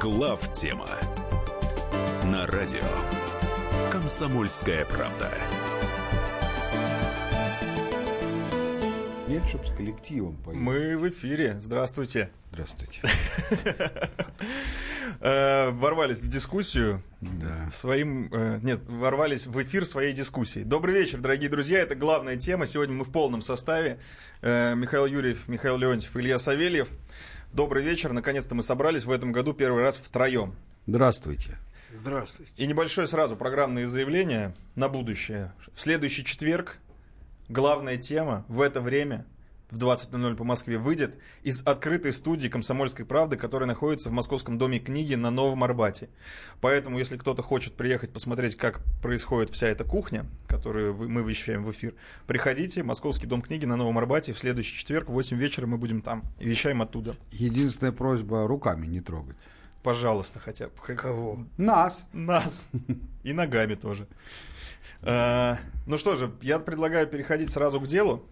Глав тема на радио Комсомольская правда. Чтоб с коллективом поехать. Мы в эфире. Здравствуйте. Здравствуйте. Э, Ворвались в дискуссию Да. своим... э, Нет, ворвались в эфир своей дискуссии. Добрый вечер, дорогие друзья. Это главная тема. Сегодня мы в полном составе. Э, Михаил Юрьев, Михаил Леонтьев, Илья Савельев. Добрый вечер. Наконец-то мы собрались в этом году первый раз втроем. Здравствуйте. Здравствуйте. И небольшое сразу программное заявление на будущее. В следующий четверг главная тема в это время в 20.00 по Москве выйдет из открытой студии «Комсомольской правды», которая находится в Московском доме книги на Новом Арбате. Поэтому, если кто-то хочет приехать посмотреть, как происходит вся эта кухня, которую мы вещаем в эфир, приходите, Московский дом книги на Новом Арбате. В следующий четверг в 8 вечера мы будем там вещаем оттуда. Единственная просьба руками не трогать. Пожалуйста, хотя бы. Кого? Нас. Нас. И ногами тоже. Э, Ну что же, я предлагаю переходить сразу к делу.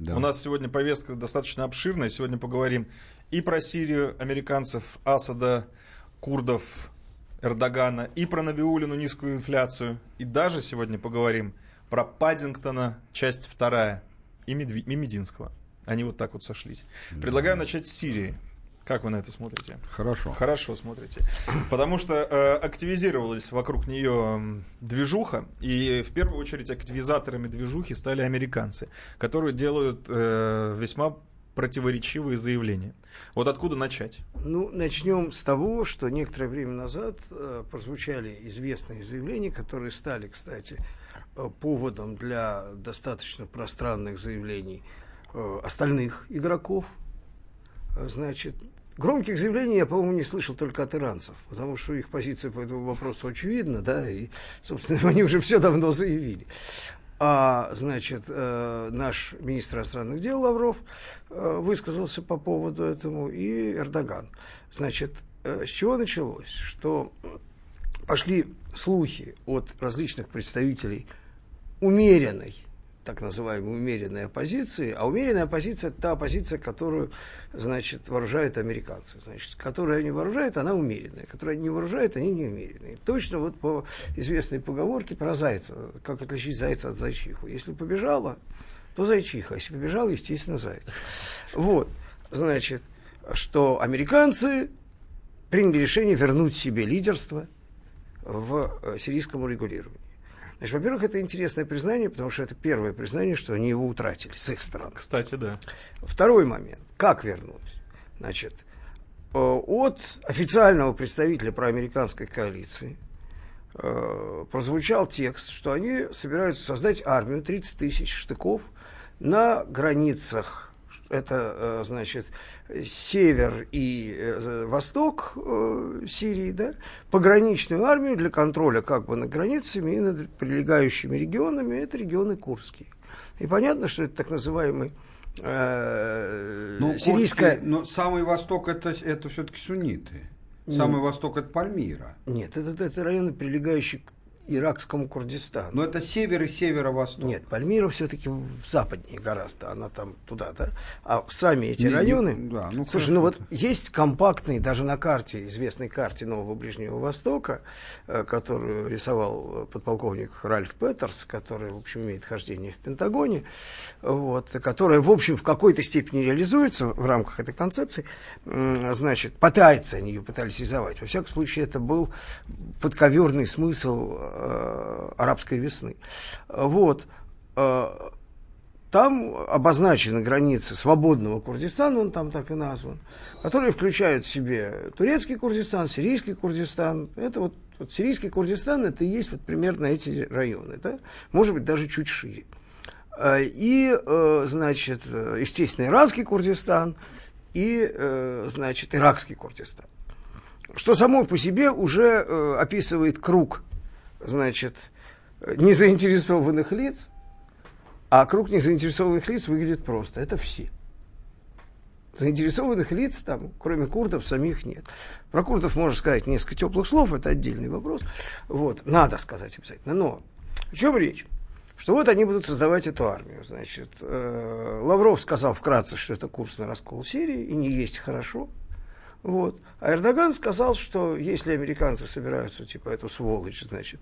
Да. У нас сегодня повестка достаточно обширная. Сегодня поговорим и про Сирию, американцев, Асада, курдов, Эрдогана, и про Набиулину низкую инфляцию. И даже сегодня поговорим про Паддингтона, часть вторая, и, Медви- и Мединского. Они вот так вот сошлись. Предлагаю начать с Сирии. Как вы на это смотрите? Хорошо. Хорошо смотрите. Потому что э, активизировалась вокруг нее движуха, и в первую очередь активизаторами движухи стали американцы, которые делают э, весьма противоречивые заявления. Вот откуда начать? Ну, начнем с того, что некоторое время назад э, прозвучали известные заявления, которые стали, кстати, э, поводом для достаточно пространных заявлений э, остальных игроков. Э, Значит, громких заявлений я, по-моему, не слышал только от иранцев, потому что их позиция по этому вопросу очевидна, да, и, собственно, они уже все давно заявили. А, значит, э, наш министр иностранных дел Лавров э, высказался по поводу этому, и Эрдоган. Значит, э, с чего началось? Что пошли слухи от различных представителей умеренной, так называемой умеренной оппозиции, а умеренная оппозиция – это та оппозиция, которую, значит, вооружают американцы. Значит, которую они вооружают, она умеренная, которую они не вооружают, они не умеренные. Точно вот по известной поговорке про зайца, как отличить зайца от зайчиху. Если побежала, то зайчиха, а если побежала, естественно, заяц. Вот, значит, что американцы приняли решение вернуть себе лидерство в э, сирийском урегулировании. Значит, во-первых, это интересное признание, потому что это первое признание, что они его утратили с их стороны. Кстати, да. Второй момент. Как вернуть? Значит, э, от официального представителя проамериканской коалиции э, прозвучал текст, что они собираются создать армию 30 тысяч штыков на границах. Это, э, значит, север и э, восток э, Сирии, да, пограничную армию для контроля как бы над границами и над прилегающими регионами, это регионы Курские. И понятно, что это так называемый э, Ну, сирийская... Курские- но самый восток это, это все-таки сунниты. Самый восток это Пальмира. Нет, это, это районы, прилегающие к иракскому Курдистану. Но это север и северо-восток. Нет, Пальмира все-таки западнее гораздо, она там туда, да. А сами эти Не, не, районы... да, ну, Слушай, ну вот есть компактный, даже на карте, известной карте Нового Ближнего Востока, э, которую рисовал подполковник Ральф Петерс, который, в общем, имеет хождение в Пентагоне, вот, которая, в общем, в какой-то степени реализуется в рамках этой концепции, значит, пытается, они ее пытались реализовать. Во всяком случае, это был подковерный смысл э, арабской весны. Вот. Э, там обозначены границы свободного Курдистана, он там так и назван, которые включают в себе турецкий Курдистан, сирийский Курдистан. Это вот, вот сирийский Курдистан, это и есть вот примерно эти районы, да? может быть, даже чуть шире. Э, И, значит, естественно, иранский Курдистан и, значит, иракский Курдистан. Что само по себе уже описывает круг, значит, незаинтересованных лиц, а круг незаинтересованных лиц выглядит просто. Это все. Заинтересованных лиц там, кроме курдов, самих нет. Про курдов можно сказать несколько теплых слов, это отдельный вопрос. Вот, надо сказать обязательно. Но о чем речь? Что вот они будут создавать эту армию. Значит, э, Лавров сказал вкратце, что это курс на раскол Сирии, и не есть хорошо. Вот. А Эрдоган сказал, что если американцы собираются, типа, эту сволочь, значит,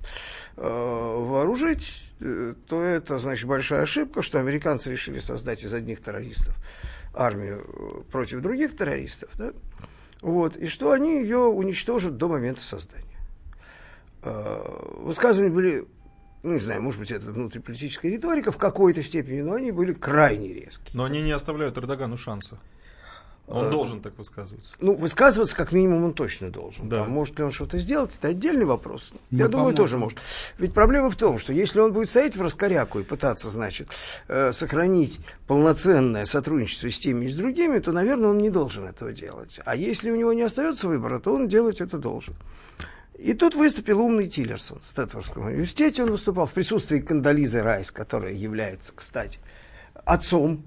э, вооружить, э, то это, значит, большая ошибка, что американцы решили создать из одних террористов армию э, против других террористов, да? Вот. И что они ее уничтожат до момента создания. Высказывания были ну, не знаю, может быть, это внутриполитическая риторика в какой-то степени, но они были крайне резкие. Но они не оставляют Эрдогану шанса. Он э, должен так высказываться. Ну, высказываться, как минимум, он точно должен. Да. Там, может ли он что-то сделать, это отдельный вопрос. Не Я думаю, тоже может. Ведь проблема в том, что если он будет стоять в раскоряку и пытаться, значит, э, сохранить полноценное сотрудничество с теми и с другими, то, наверное, он не должен этого делать. А если у него не остается выбора, то он делать это должен. И тут выступил умный Тиллерсон в Стэтфордском университете. Он выступал в присутствии Кандализы Райс, которая является, кстати, отцом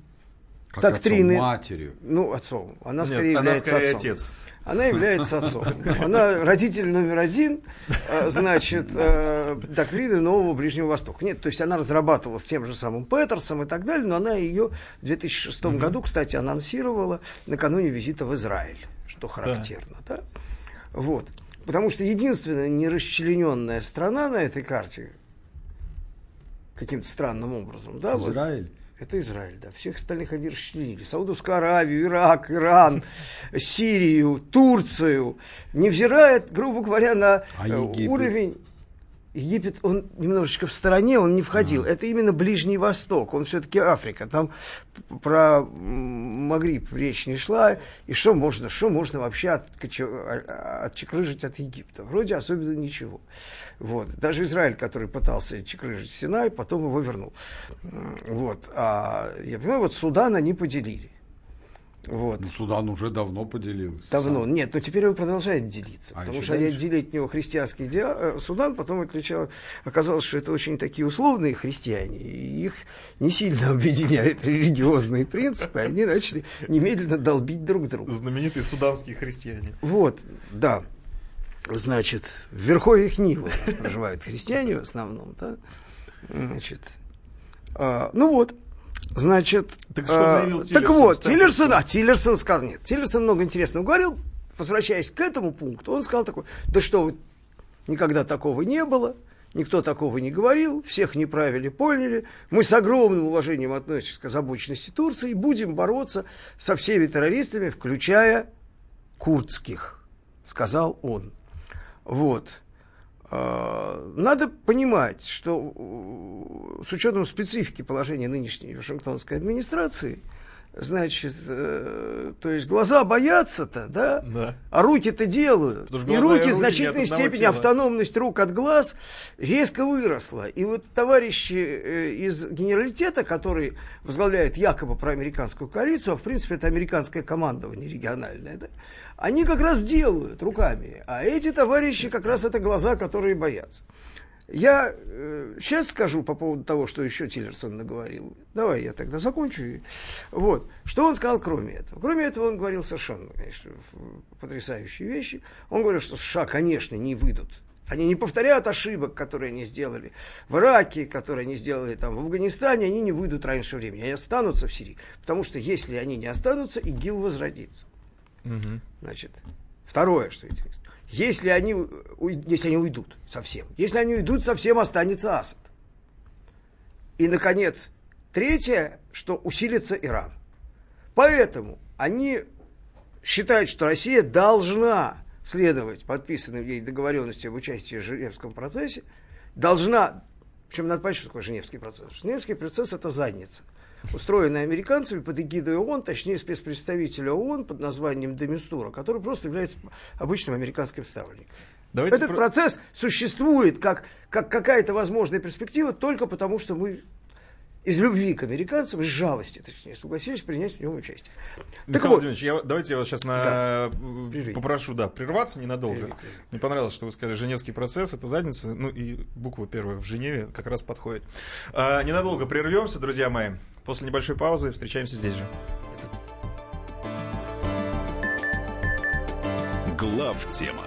как доктрины. Отцом, матерью. Ну, отцом. Она скорее Нет, является она скорее отцом. отец. Она является отцом. Она родитель номер один, э, значит, э, доктрины Нового Ближнего Востока. Нет, то есть она разрабатывала с тем же самым Петерсом и так далее, но она ее в 2006 mm году, кстати, анонсировала накануне визита в Израиль, что характерно. Да. Да? Вот. Потому что единственная нерасчлененная страна на этой карте, каким-то странным образом, да, Израиль. Вот, это Израиль, да. Всех остальных они расчленили. Саудовскую Аравию, Ирак, Иран, Сирию, Турцию. Невзирая, грубо говоря, на а уровень Египет, он немножечко в стороне, он не входил. Это именно Ближний Восток, он все-таки Африка. Там про Магриб речь не шла. И что можно, что можно вообще а, отчекрыжить от Египта? Вроде особенно ничего. Вот. Даже Израиль, который пытался чекрыжить Синай, потом его вернул. Вот. А я понимаю, вот Судан они поделили. Вот. Ну, Судан уже давно поделился. Давно. Сам. Нет, но теперь он продолжает делиться. А потому что дальше? они отделили от него христианский диа... Э, Судан, потом отличал... оказалось, что это очень такие условные христиане. И их не сильно объединяют религиозные принципы. Они начали немедленно долбить друг друга. Знаменитые суданские христиане. Вот, да. Значит, в верховьях Нила проживают христиане в основном, да. Значит, а, ну вот, Значит, так, что а, заявил так вот, Тиллерсон, а Тиллерсон сказал, нет, Тиллерсон много интересного говорил, возвращаясь к этому пункту, он сказал такой, да что вы, никогда такого не было, никто такого не говорил, всех неправильно поняли, мы с огромным уважением относимся к озабоченности Турции, будем бороться со всеми террористами, включая курдских, сказал он. Вот. Надо понимать, что э, с учетом специфики положения нынешней Вашингтонской администрации, значит, э, то есть глаза боятся-то, да? да, а руки-то делают. И руки, и руки в значительной степени автономность рук от глаз резко выросла. И вот товарищи э, из генералитета, которые возглавляют якобы проамериканскую коалицию, а в принципе это американское командование региональное, да, они как раз делают руками, а эти товарищи как раз это глаза, которые боятся. Я э, сейчас скажу по поводу того, что еще Тиллерсон наговорил. Давай я тогда закончу. Вот. Что он сказал кроме этого? Кроме этого он говорил совершенно, конечно, потрясающие вещи. Он говорил, что США, конечно, не выйдут. Они не повторяют ошибок, которые они сделали в Ираке, которые они сделали там в Афганистане, они не выйдут раньше времени, они останутся в Сирии. Потому что если они не останутся, ИГИЛ возродится. Значит, второе, что интересно. Если они, если они уйдут совсем, если они уйдут совсем, останется Асад. И, наконец, третье, что усилится Иран. Поэтому они считают, что Россия должна следовать подписанным ей договоренности об участии в Женевском процессе, должна, причем надо понять, что такое Женевский процесс. Женевский процесс – это задница – устроенная американцами под эгидой ООН, точнее спецпредставителя ООН под названием Демистура, который просто является обычным американским ставленником. Давайте Этот про... процесс существует как, как какая-то возможная перспектива только потому, что мы из любви к американцам, из жалости, точнее, согласились принять в нем участие. Михаил вот, я, давайте я вас сейчас на... да, попрошу да, прерваться ненадолго. Прерви, прерви. Мне понравилось, что вы сказали, Женевский процесс, это задница, ну и буква первая в Женеве как раз подходит. А, ненадолго прервемся, друзья мои. После небольшой паузы встречаемся здесь же. Глав тема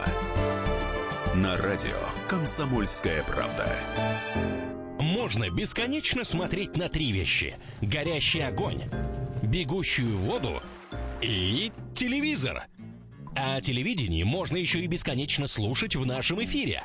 на радио Комсомольская правда. Можно бесконечно смотреть на три вещи: горящий огонь, бегущую воду и телевизор. А телевидение можно еще и бесконечно слушать в нашем эфире.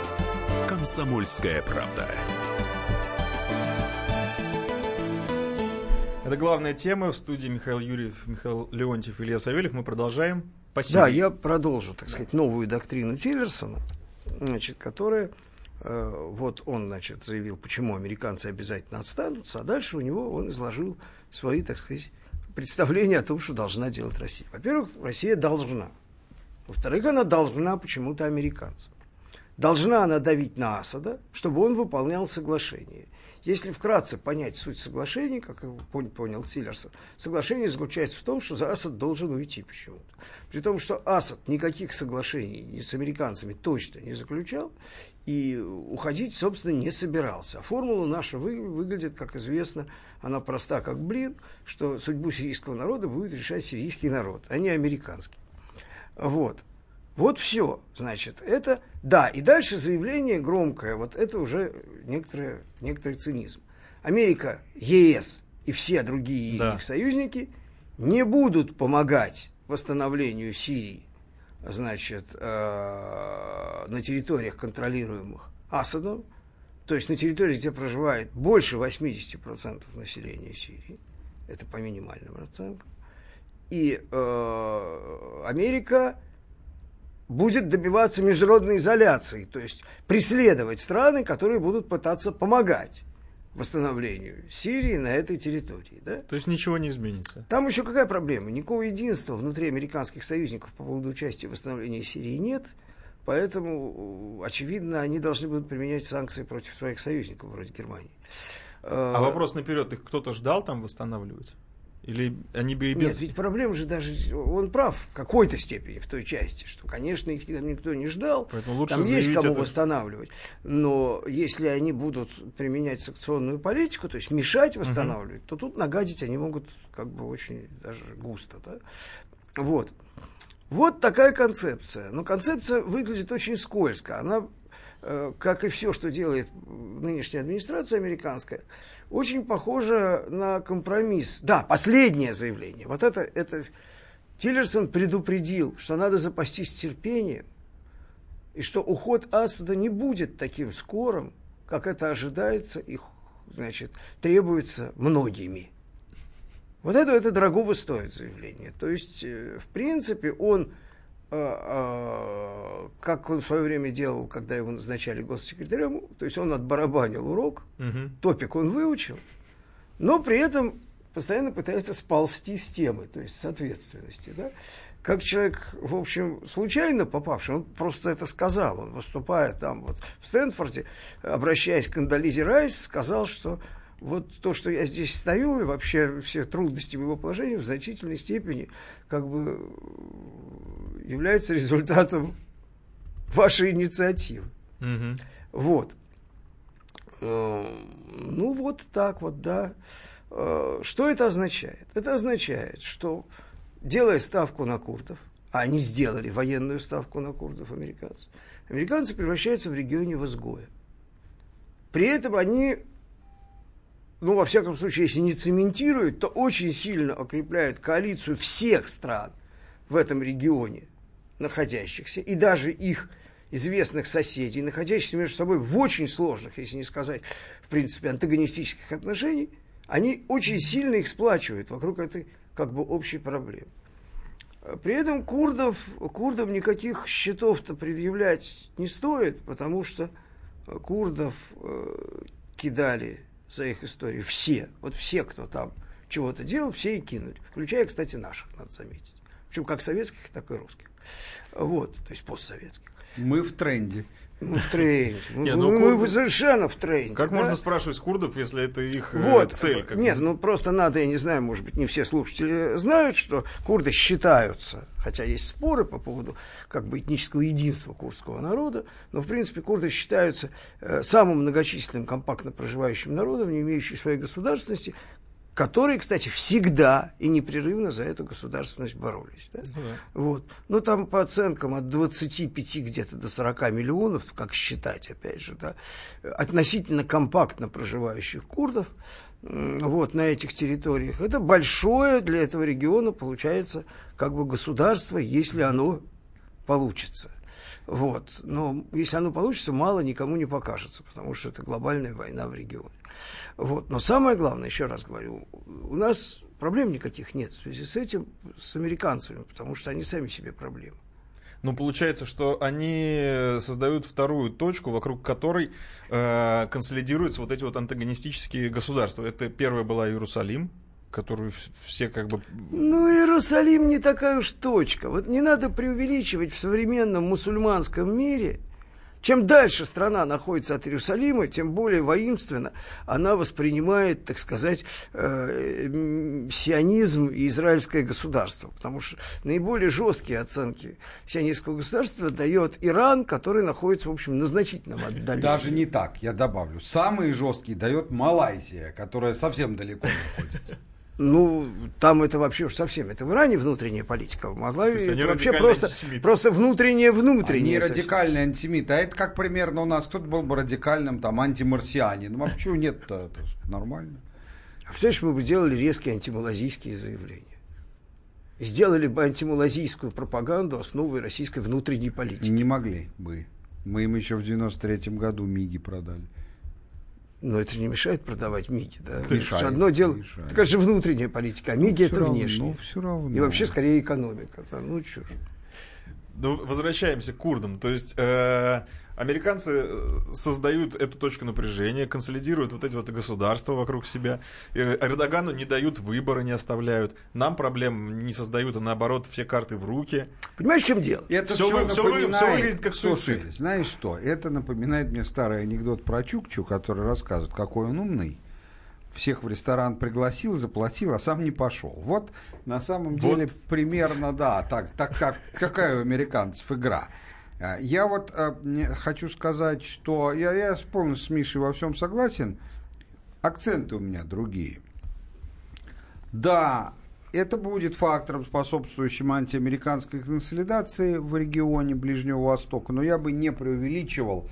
Комсомольская правда. Это главная тема в студии Михаил Юрьев, Михаил Леонтьев, Илья Савельев. Мы продолжаем. Спасибо. Да, я продолжу, так сказать, новую доктрину Тиллерсона, значит, которая э, вот он, значит, заявил, почему американцы обязательно отстанутся, а дальше у него он изложил свои, так сказать, представления о том, что должна делать Россия. Во-первых, Россия должна. Во-вторых, она должна почему-то американцам. Должна она давить на Асада, чтобы он выполнял соглашение. Если вкратце понять суть соглашения, как понял Тиллерсон, соглашение заключается в том, что за Асад должен уйти почему-то. При том, что Асад никаких соглашений с американцами точно не заключал и уходить, собственно, не собирался. А формула наша вы, выглядит, как известно, она проста как блин, что судьбу сирийского народа будет решать сирийский народ, а не американский. Вот. Вот все, значит, это, да, и дальше заявление громкое, вот это уже некоторый, некоторый цинизм. Америка, ЕС и все другие да. их союзники не будут помогать восстановлению Сирии, значит, э, на территориях, контролируемых Асадом, то есть на территории, где проживает больше 80% населения Сирии, это по минимальным оценкам, и э, Америка будет добиваться международной изоляции, то есть преследовать страны, которые будут пытаться помогать восстановлению Сирии на этой территории. Да? То есть ничего не изменится. Там еще какая проблема? Никакого единства внутри американских союзников по поводу участия в восстановлении Сирии нет, поэтому, очевидно, они должны будут применять санкции против своих союзников, вроде Германии. А вопрос наперед, их кто-то ждал там восстанавливать? Или они бы и без... Нет, ведь проблема же даже... Он прав в какой-то степени в той части, что, конечно, их никто не ждал. Поэтому лучше там есть кому это... восстанавливать. Но если они будут применять санкционную политику, то есть мешать восстанавливать, угу. то тут нагадить они могут как бы очень даже густо. Да? Вот. Вот такая концепция. Но концепция выглядит очень скользко. Она Э, как и все, что делает нынешняя администрация американская, очень похоже на компромисс. Да, последнее заявление. Вот это, это Тиллерсон предупредил, что надо запастись терпением, и что уход Асада не будет таким скорым, как это ожидается и значит, требуется многими. Вот это, это дорогого стоит заявление. То есть, э, в принципе, он как он в свое время делал, когда его назначали госсекретарем, то есть он отбарабанил урок, угу. топик он выучил, но при этом постоянно пытается сползти с темы, то есть с ответственности. Да? Как человек, в общем, случайно попавший, он просто это сказал, он выступая там вот в Стэнфорде, обращаясь к Андализе Райс, сказал, что вот то, что я здесь стою, и вообще все трудности моего положения в значительной степени как бы является результатом вашей инициативы. Угу. Вот. Э, ну, вот так вот, да. Э, что это означает? Это означает, что, делая ставку на курдов, а они сделали военную ставку на курдов, американцы, американцы превращаются в регионе в изгоя. При этом они, ну, во всяком случае, если не цементируют, то очень сильно укрепляют коалицию всех стран в этом регионе находящихся, и даже их известных соседей, находящихся между собой в очень сложных, если не сказать, в принципе, антагонистических отношениях, они очень сильно их сплачивают вокруг этой как бы общей проблемы. При этом курдов, курдам никаких счетов-то предъявлять не стоит, потому что курдов э, кидали за их историю все. Вот все, кто там чего-то делал, все и кинули. Включая, кстати, наших, надо заметить. Причем как советских, так и русских. Вот, то есть постсоветских. Мы в тренде. Ну, в тренде. Не, ну, ну, мы курды- совершенно в тренде. Как да? можно спрашивать курдов, если это их э, Вот. цель? как Нет, бы? ну просто надо, я не знаю, может быть, не все слушатели знают, что курды считаются, хотя есть споры по поводу как бы этнического единства курдского народа, но в принципе курды считаются э, самым многочисленным компактно проживающим народом, не имеющим своей государственности, которые, кстати, всегда и непрерывно за эту государственность боролись. да. Вот. Ну, там по оценкам от 25 где-то до 40 миллионов, как считать, опять же, да, относительно компактно проживающих курдов, вот, на этих территориях. Это большое для этого региона, получается, как бы государство, если оно получится. Вот. Но если оно получится, мало никому не покажется, потому что это глобальная война в регионе. Вот. Но самое главное, еще раз говорю, у нас проблем никаких нет в связи с этим, с американцами, потому что они сами себе проблемы. Ну, получается, что они создают вторую точку, вокруг которой э, консолидируются вот эти вот антагонистические государства. Это первая была Иерусалим, которую все как бы... Ну, Иерусалим не такая уж точка. Вот не надо преувеличивать в современном мусульманском мире. Чем дальше страна находится от Иерусалима, тем более воинственно она воспринимает, так сказать, э, сионизм и израильское государство. Потому что наиболее жесткие оценки сионистского государства дает Иран, который находится, в общем, на значительном отдалении. Даже не так, я добавлю. Самые жесткие дает Малайзия, которая совсем далеко находится. Ну, там это вообще уж совсем, это в Иране внутренняя политика, в они это вообще просто, просто внутреннее Они внутреннее. совсем. радикальные антисемиты. А это как примерно у нас кто-то был бы радикальным там антимарсианином. А почему нет-то? Это нормально. А Представляешь, мы бы делали резкие антималазийские заявления. Сделали бы антималазийскую пропаганду основой российской внутренней политики. Не могли бы. Мы им еще в 93-м году МИГи продали. Но это не мешает продавать МИГи, да? Мешает, одно дело, мешает. так это же внутренняя политика, а МИГи всё это равно, внешняя. всё равно. И вообще скорее экономика. да, Ну, чушь. Ну, возвращаемся к курдам. То есть э, американцы э, создают эту точку напряжения, консолидируют вот эти вот государства вокруг себя. Эрдогану не дают выбора, не оставляют. Нам проблем не создают, а наоборот все карты в руки. Понимаешь, в чем дело? Это все, всё вы- всё выглядит как Слушай, суицид. знаешь что? Это напоминает мне старый анекдот про Чукчу, который рассказывает, какой он умный. Всех в ресторан пригласил, заплатил, а сам не пошел. Вот на самом Вот. деле примерно, да, так, так как, какая у американцев игра. А, Я вот а, хочу сказать, что я, я полностью с Мишей во всем согласен. Акценты у меня другие. Да, это будет фактором, способствующим антиамериканской консолидации в регионе Ближнего Востока, но я бы не преувеличивал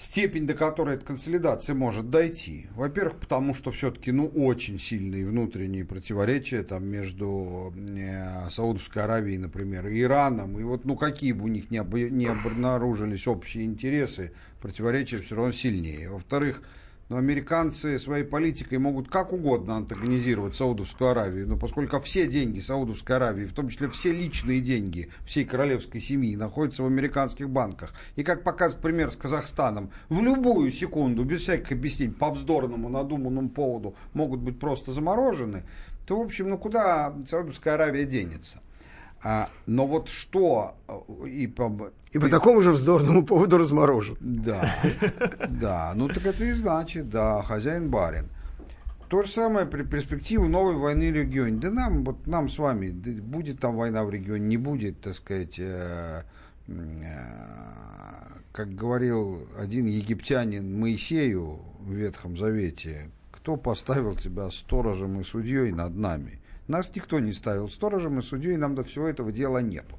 степень, до которой эта консолидация может дойти. Во-первых, потому что все-таки ну, очень сильные внутренние противоречия там, между э, Саудовской Аравией, например, и Ираном. И вот ну, какие бы у них ни, об- ни обнаружились общие интересы, противоречия все равно сильнее. Во-вторых, но американцы своей политикой могут как угодно антагонизировать Саудовскую Аравию, но поскольку все деньги Саудовской Аравии, в том числе все личные деньги всей королевской семьи, находятся в американских банках, и как показывает пример с Казахстаном, в любую секунду, без всяких объяснений, по вздорному, надуманному поводу, могут быть просто заморожены, то, в общем, ну куда Саудовская Аравия денется? А, но вот что э, и по, И по такому же вздорному поводу разморожен. да, да, ну так это и значит, да, хозяин барин. То же самое при перспективе новой войны в регионе. Да нам, вот нам с вами, да будет там война в регионе, не будет, так сказать, э, э, как говорил один египтянин Моисею в Ветхом Завете, кто поставил тебя сторожем и судьей над нами? Нас никто не ставил сторожем и судьей, нам до всего этого дела нету.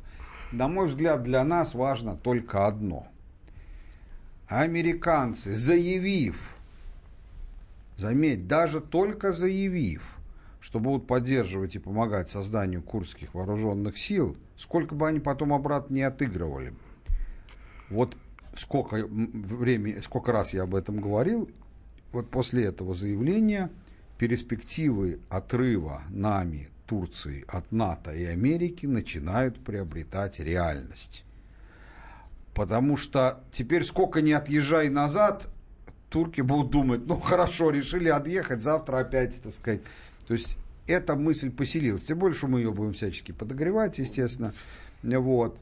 На мой взгляд, для нас важно только одно – американцы, заявив, заметь, даже только заявив, что будут поддерживать и помогать созданию курдских вооруженных сил, сколько бы они потом обратно не отыгрывали. Вот сколько времени, сколько раз я об этом говорил, вот после этого заявления перспективы отрыва нами, Турции, от НАТО и Америки начинают приобретать реальность. Потому что теперь сколько не отъезжай назад, турки будут думать, ну хорошо, решили отъехать, завтра опять, так сказать. То есть эта мысль поселилась. Тем больше мы ее будем всячески подогревать, естественно. Вот.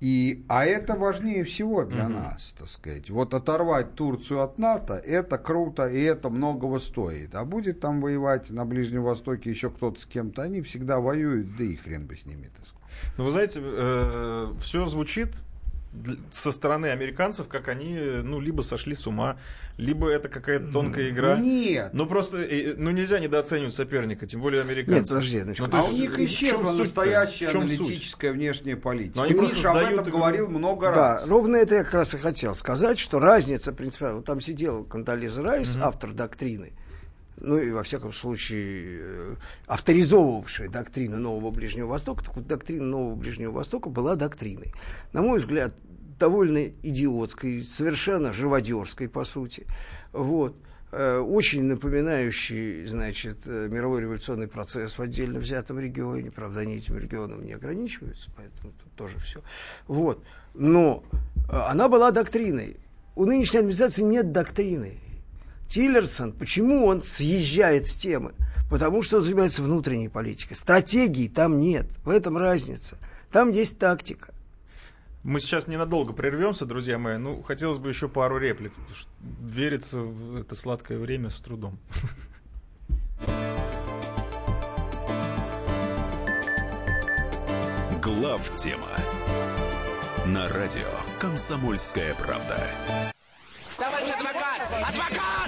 И, а это важнее всего для угу. нас, так сказать. Вот оторвать Турцию от НАТО, это круто, и это многого стоит. А будет там воевать на Ближнем Востоке еще кто-то с кем-то, они всегда воюют, да и хрен бы с ними, так сказать. Ну, вы знаете, э, все звучит со стороны американцев, как они, ну, либо сошли с ума, либо это какая-то тонкая игра. Нет. Ну, просто, ну, нельзя недооценивать соперника, тем более американцев. Нет, подожди, ну, а у них исчезла настоящая аналитическая суть? внешняя политика. Но они Миша просто об этом игру. говорил много да, раз. Да, ровно это я как раз и хотел сказать, что разница принципиально, вот там сидел Кандализа Райс, угу. автор доктрины, ну и во всяком случае э, авторизовывавшая доктрину Нового Ближнего Востока, так вот доктрина Нового Ближнего Востока была доктриной. На мой взгляд, довольно идиотской, совершенно живодерской, по сути. Вот э, очень напоминающий, значит, э, мировой революционный процесс в отдельно взятом регионе. Правда, они этим регионом не ограничиваются, поэтому тут тоже все. Вот. Но она была доктриной. У нынешней администрации нет доктрины. Тиллерсон, почему он съезжает с темы? Потому что он занимается внутренней политикой. Стратегии там нет. В этом разница. Там есть тактика. Мы сейчас ненадолго прервемся, друзья мои. Ну, хотелось бы еще пару реплик. Верится в это сладкое время с трудом. Глав тема на радио Комсомольская правда. Товарищ адвокат! Адвокат!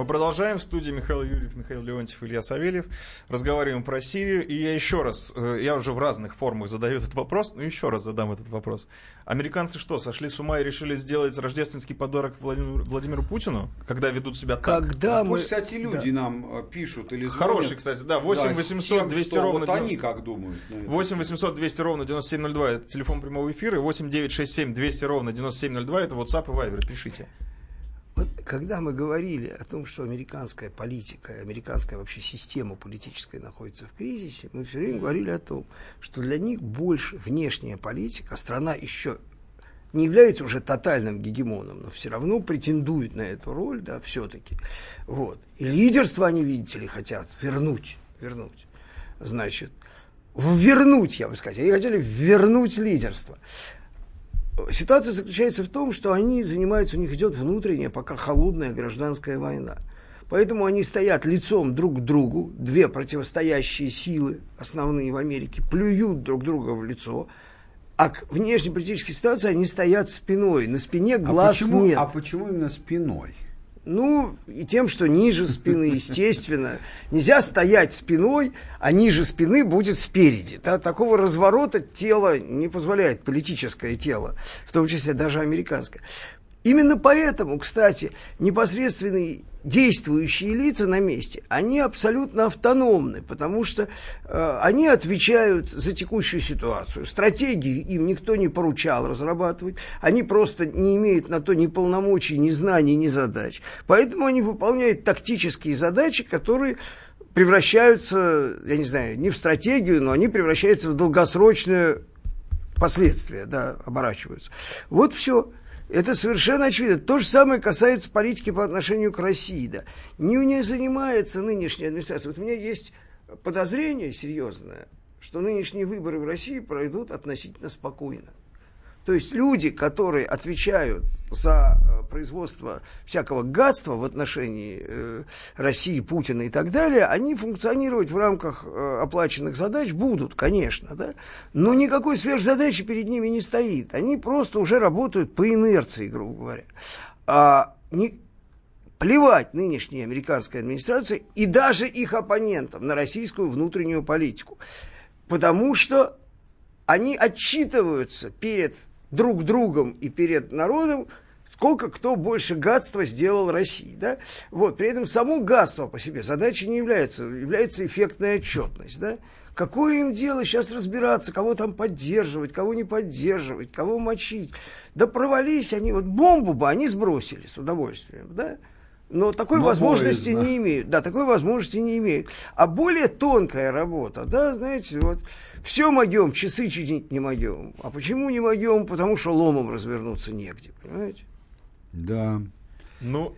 Мы продолжаем. В студии Михаил Юрьев, Михаил Леонтьев, Илья Савельев. Разговариваем про Сирию. И я еще раз, э, я уже в разных формах задаю этот вопрос, но еще раз задам этот вопрос. Американцы что, сошли с ума и решили сделать рождественский подарок Владимиру, Владимиру Путину, когда ведут себя так? Когда а мы... кстати, люди да. нам э, пишут или звонят. Хороший, кстати, да. 8 да, 800 200 что, ровно... Вот 90... они как думают. 8 800 200 ровно 9702 это телефон прямого эфира. 8 967 200 ровно 9702 это WhatsApp и Viber. Пишите. Вот когда мы говорили о том, что американская политика, американская вообще система политическая находится в кризисе, мы все время говорили о том, что для них больше внешняя политика, страна еще не является уже тотальным гегемоном, но все равно претендует на эту роль, да, все-таки. Вот. И лидерство они, видите ли, хотят вернуть, вернуть. Значит, вернуть, я бы сказал. Они хотели вернуть лидерство. Ситуация заключается в том, что они занимаются, у них идет внутренняя, пока холодная гражданская война. Поэтому они стоят лицом друг к другу, две противостоящие силы, основные в Америке, плюют друг друга в лицо, а к внешнеполитической ситуации они стоят спиной. На спине глаз а почему, нет. А почему именно спиной? Ну, и тем, что ниже спины, естественно. Нельзя стоять спиной, а ниже спины будет спереди. Да? Такого разворота тело не позволяет, политическое тело, в том числе даже американское. Именно поэтому, кстати, непосредственный действующие лица на месте, они абсолютно автономны, потому что э, они отвечают за текущую ситуацию. Стратегии им никто не поручал разрабатывать, они просто не имеют на то ни полномочий, ни знаний, ни задач. Поэтому они выполняют тактические задачи, которые превращаются, я не знаю, не в стратегию, но они превращаются в долгосрочное последствия, да, оборачиваются. Вот все. Это совершенно очевидно. То же самое касается политики по отношению к России. Да. Не, не занимается нынешняя администрация. Вот у меня есть подозрение серьезное, что нынешние выборы в России пройдут относительно спокойно. То есть люди, которые отвечают за э, производство всякого гадства в отношении э, России, Путина и так далее, они функционировать в рамках э, оплаченных задач будут, конечно, да? но никакой сверхзадачи перед ними не стоит. Они просто уже работают по инерции, грубо говоря. А не, плевать нынешней американской администрации и даже их оппонентам на российскую внутреннюю политику. Потому что они отчитываются перед друг другом и перед народом, сколько кто больше гадства сделал России. Да? Вот, при этом само гадство по себе задачей не является, является эффектная отчетность. Да? Какое им дело сейчас разбираться, кого там поддерживать, кого не поддерживать, кого мочить? Да провались они, вот бомбу бы они сбросили с удовольствием, да? Но такой Но возможности боязно. не имеют. Да, такой возможности не имеют. А более тонкая работа, да, знаете, вот все могем, часы чинить не могем. А почему не могем? Потому что ломом развернуться негде, понимаете? Да. Ну,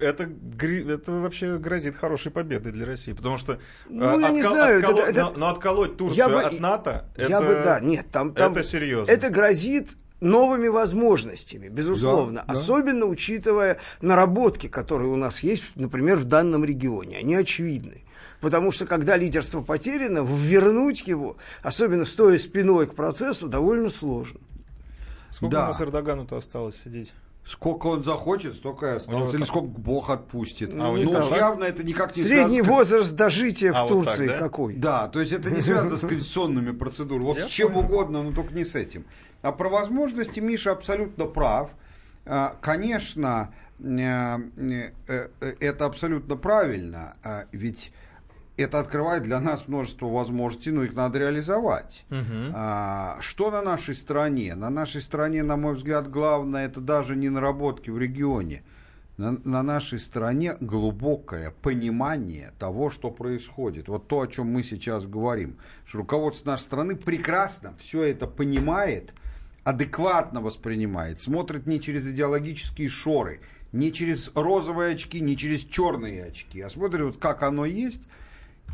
это, это вообще грозит хорошей победой для России, потому что Ну, э, я не знаю, это- отколо- это- но, но отколоть Турцию Я бы- от НАТО, Я это, бы, да, нет, там, там это серьезно. Это грозит новыми возможностями, безусловно. Да, да. Особенно учитывая наработки, которые у нас есть, например, в данном регионе. Они очевидны. Потому что когда лидерство потеряно, вернуть его, особенно стоя спиной к процессу, довольно сложно. Сколько Да. у нас Эрдогану-то осталось сидеть? Сколько он захочет, столько и осталось. Или там- сколько Бог отпустит. А, у ну, них там так? явно это никак не Средний связано возраст дожития А, в вот так, Турции да? какой? Да, то есть это не связано с конституционными процедурами. Вот Я с чем понял. угодно, но только не с этим. А про возможности Миша абсолютно прав. А, Конечно, э, э, э, это абсолютно правильно, а, ведь это открывает для нас множество возможностей, но их надо реализовать. А, Что на нашей стране? На нашей стране, на мой взгляд, главное это даже не наработки в регионе. На, на нашей стране глубокое понимание того, что происходит. Вот то, о чем мы сейчас говорим. Что руководство нашей страны прекрасно все это понимает, адекватно воспринимает, смотрит не через идеологические шоры, не через розовые очки, не через черные очки, а смотрит, вот как оно есть,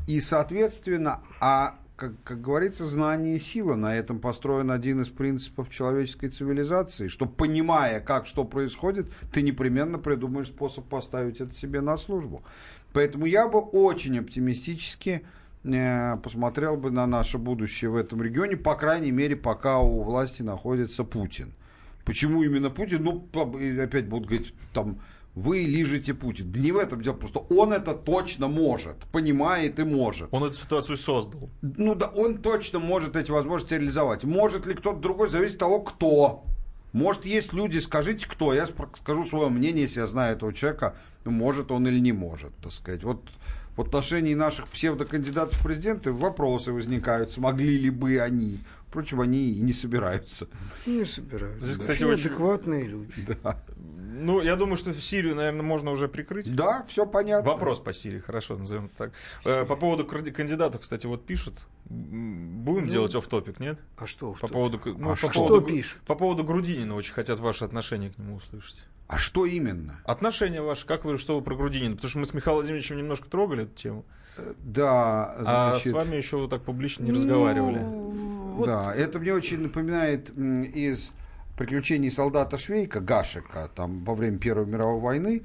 и, соответственно, а как, как говорится, знание и сила. На этом построен один из принципов человеческой цивилизации, что понимая, как что происходит, ты непременно придумаешь способ поставить это себе на службу. Поэтому я бы очень оптимистически посмотрел бы на наше будущее в этом регионе, по крайней мере, пока у власти находится Путин. Почему именно Путин? Ну, опять будут говорить, там, вы лижете Путин. Да не в этом дело, просто он это точно может, понимает и может. Он эту ситуацию создал. Ну да, он точно может эти возможности реализовать. Может ли кто-то другой, зависит от того, кто. Может, есть люди, скажите, кто. Я скажу свое мнение, если я знаю этого человека, может он или не может, так сказать. Вот в отношении наших псевдокандидатов в президенты вопросы возникают, смогли ли бы они. Впрочем, они и не собираются. Не собираются. Здесь, кстати, Очень адекватные люди. Да, Ну, я думаю, что Сирию, наверное, можно уже прикрыть. да все понятно. Вопрос по Сирии, хорошо, назовем это так. Э, По поводу кандидатов, кстати, вот пишут. Будем делать оф топик нет? А что? в По поводу, ну, А по что поводу, пишут? По поводу Грудинина очень хотят ваши отношения к нему услышать. А что именно? Отношения ваши, как вы, что вы про Грудинина? Потому что мы с Михаилом Владимировичем немножко трогали эту тему, Да, а значит... с вами еще вот так публично не разговаривали. Ну, Да, это мне очень напоминает из приключений солдата Швейка, Гашека, там во время Первой мировой войны,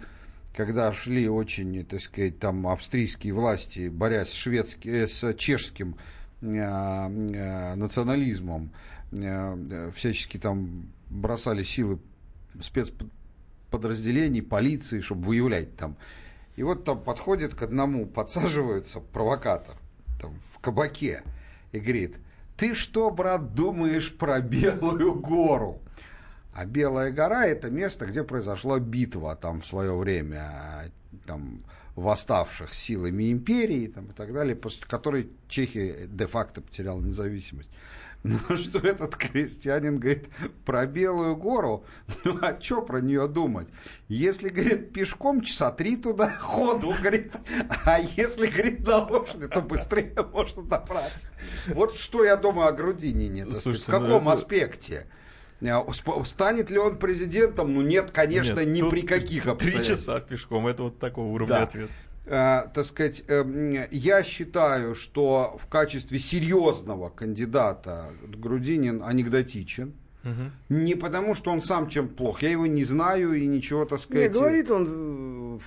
когда шли очень, так сказать, там австрийские власти, борясь с, шведски- э, с чешским э, э, национализмом, э, э, всячески там бросали силы спецподразделений, полиции, чтобы выявлять там. И вот там подходит к одному, подсаживается провокатор там, в кабаке и говорит, ты что, брат, думаешь про Белую гору? А Белая гора это место, где произошла битва там в свое время там, восставших силами империи там, и так далее, после которой Чехия де-факто потеряла независимость. Ну, что этот крестьянин говорит про Белую гору, ну, а что про нее думать? Если, говорит, пешком часа три туда ходу, говорит, а если, говорит, на лошади, то быстрее можно добраться. Вот что я думаю о Грудинине, сказать, в Слушайте, ну каком это- аспекте? Сп- Станет ли он президентом? Ну нет, конечно, Нет, ни при каких Три обстоятельствах. часа пешком, это вот такого уровня Да. ответ. Э, так сказать, э, я считаю, что в качестве серьезного кандидата Грудинин анекдотичен. Не потому, что он сам чем плох. Я его не знаю и ничего, так Не, сказать. говорит он э,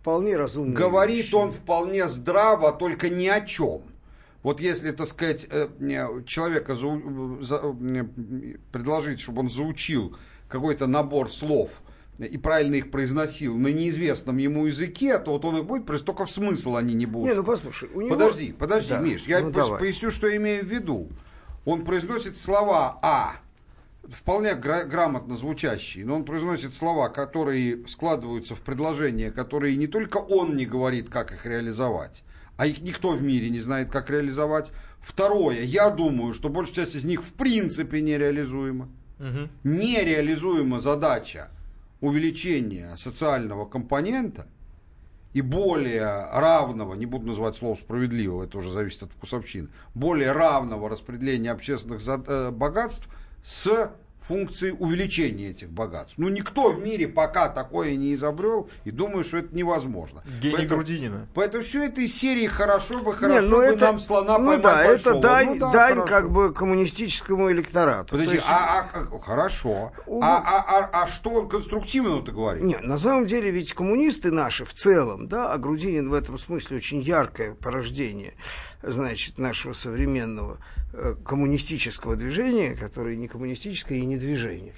вполне разумно. Говорит он вполне здраво, только ни о чем. Вот если, так сказать, человека зау- за- э, предложить, чтобы он заучил какой-то набор слов и правильно их произносил на неизвестном ему языке, то вот он и будет, просто только в смысл они не будут. Не, ну послушай, у него... Подожди, подожди, Да, Миш, я ну, просто давай. поясню, что я имею в виду. Он произносит слова «а» вполне гра- грамотно звучащий, но он произносит слова, которые складываются в предложения, которые не только он не говорит, как их реализовать, а их никто в мире не знает, как реализовать. Второе, я думаю, что большая часть из них в принципе нереализуема. Нереализуема задача увеличения социального компонента и более равного, не буду называть слово справедливого, это уже зависит от вкусовщин, более равного распределения общественных э, богатств с функцией увеличения этих богатств. Ну, никто в мире пока такое не изобрел, и думаю, что это невозможно. Гений Поэтому- Грудинина. Поэтому все это из серии «Хорошо бы, хорошо Не, ну бы это, нам слона ну поймать да, это большого». дань, Ну да, дань хорошо. как бы коммунистическому электорату. Подожди, есть- а, а- а- хорошо. У- А, а- а- а что он конструктивно-то говорит? Нет, на самом деле ведь коммунисты наши в целом, да, а Грудинин в этом смысле очень яркое порождение, значит, нашего современного э, коммунистического движения, которое не коммунистическое и не движение.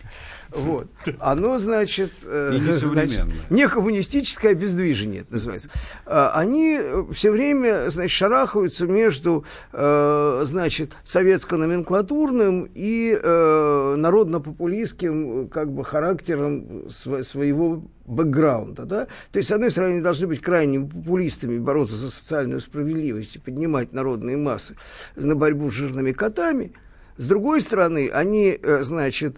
Вот. Оно, значит, э, И не значит, не коммунистическое бездвижение, это называется. А, Они все время, значит, шарахаются между, э, значит, советско-номенклатурным и э, народно-популистским, как бы, характером сво- своего бэкграунда, да? То есть, с одной стороны, они должны быть крайними популистами, бороться за социальную справедливость и поднимать народные массы на борьбу с жирными котами. С другой стороны, они, значит,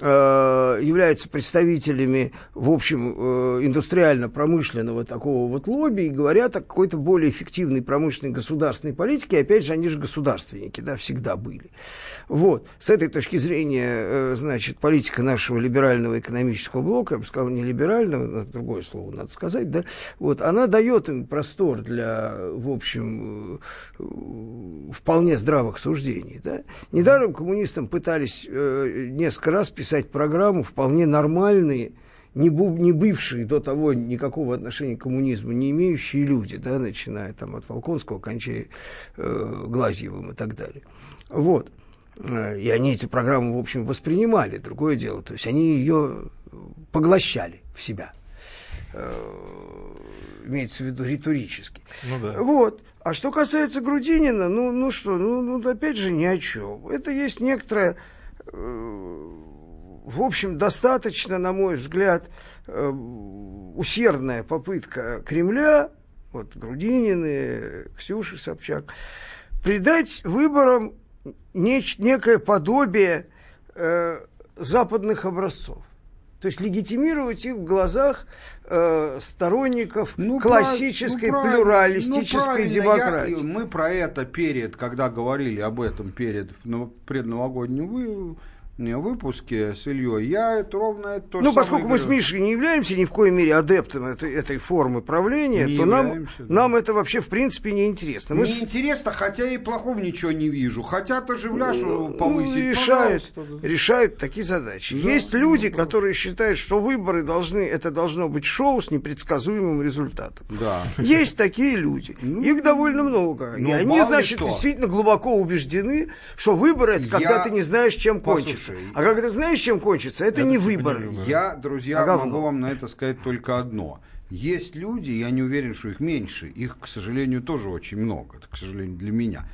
являются представителями, в общем, э, индустриально-промышленного такого вот лобби и говорят о какой-то более эффективной промышленной государственной политике. И опять же, они же государственники, да, всегда были. Вот. С этой точки зрения, э, значит, политика нашего либерального экономического блока, я бы сказал, не либерального, но другое слово надо сказать, да, вот, она дает им простор для, в общем, э, э, вполне здравых суждений, да. Недаром коммунистам пытались э, несколько раз писать программу вполне нормальные, не, бу- не бывшие до того никакого отношения к коммунизму, не имеющие люди, да, начиная там от Волконского, кончая э, Глазьевым и так далее. Вот. Э, И они эти программы, в общем, воспринимали, другое дело. То есть они ее поглощали в себя. Э, Имеется в виду риторически. Ну да. Вот. А что касается Грудинина, ну, ну что, ну, ну, опять же, ни о чем. Это есть некоторая, э, в общем, достаточно, на мой взгляд, э, усердная попытка Кремля, вот Грудинины, Ксюши Собчак, придать выборам неч- некое подобие э, западных образцов. То есть легитимировать их в глазах э, сторонников Ну, классической ну, плюралистической ну, демократии. я- мы про это перед, когда говорили об этом перед ну, не, выпуске с Ильей, я это ровно это то Ну, поскольку мы с. Мишей не являемся ни в коей мере адептами этой, этой формы правления, Не то нам, да. нам это вообще в принципе не интересно. Мы Мне интересно, хотя и плохого ничего не вижу. Хотят оживляшу ну, повысить. решают, пожалуйста, да. решают такие задачи. Да, Есть ну, люди, да. которые считают, что выборы должны, это должно быть шоу с непредсказуемым результатом. Да. Есть такие люди. Ну, Их довольно много. ну, и они, значит, что. действительно глубоко убеждены, что выборы это когда Я- ты не знаешь, чем Послушай, кончится. А когда ты знаешь, чем кончится, это, не выборы. Я, друзья, А могу вам на это сказать только одно. Есть люди, я не уверен, что их меньше, их, к сожалению, тоже очень много, это, к сожалению, для меня.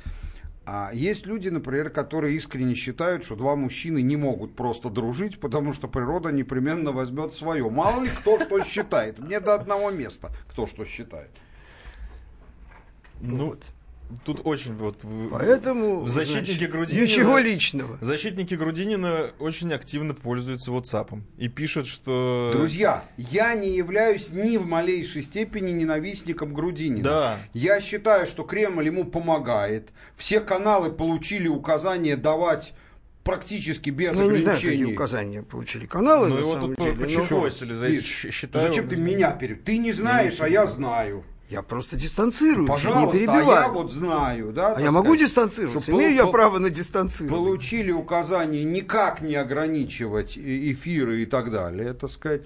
А есть люди, например, которые искренне считают, что два мужчины не могут просто дружить, потому что природа непременно возьмет свое. Мало ли кто что считает. Мне до одного места кто что считает. Ну, тут очень вот... в- Поэтому, Защитники значит, Грудинина- Ничего личного. Защитники Грудинина очень активно пользуются WhatsApp и пишут, что... Друзья, я не являюсь ни в малейшей степени ненавистником Грудинина. Да. Я считаю, что Кремль ему помогает. Все каналы получили указание давать практически без Ну, я не знаю, какие ограничений. указания получили каналы, Ну, на его самом тут деле. но почехвостили за считаю... Зачем ты меня перед? Ты не знаешь, а я знаю. Я просто дистанцируюсь, не Пожалуйста, а перебиваю. я вот знаю, да? А я могу сказать, дистанцироваться? что Имею я право на дистанцирование? получили указание никак не ограничивать эфиры и так далее, так сказать.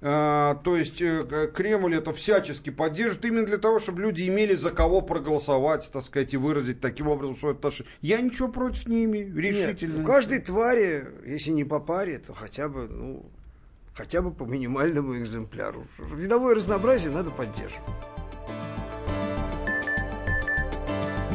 А, то есть э, Кремль это всячески поддерживает именно для того, чтобы люди имели за кого проголосовать, так сказать, и выразить таким образом свое отношение. Я ничего против не имею, Нет, решительно. у каждой твари, если не по паре, то хотя бы, ну, хотя бы по минимальному экземпляру. Видовое разнообразие надо поддерживать.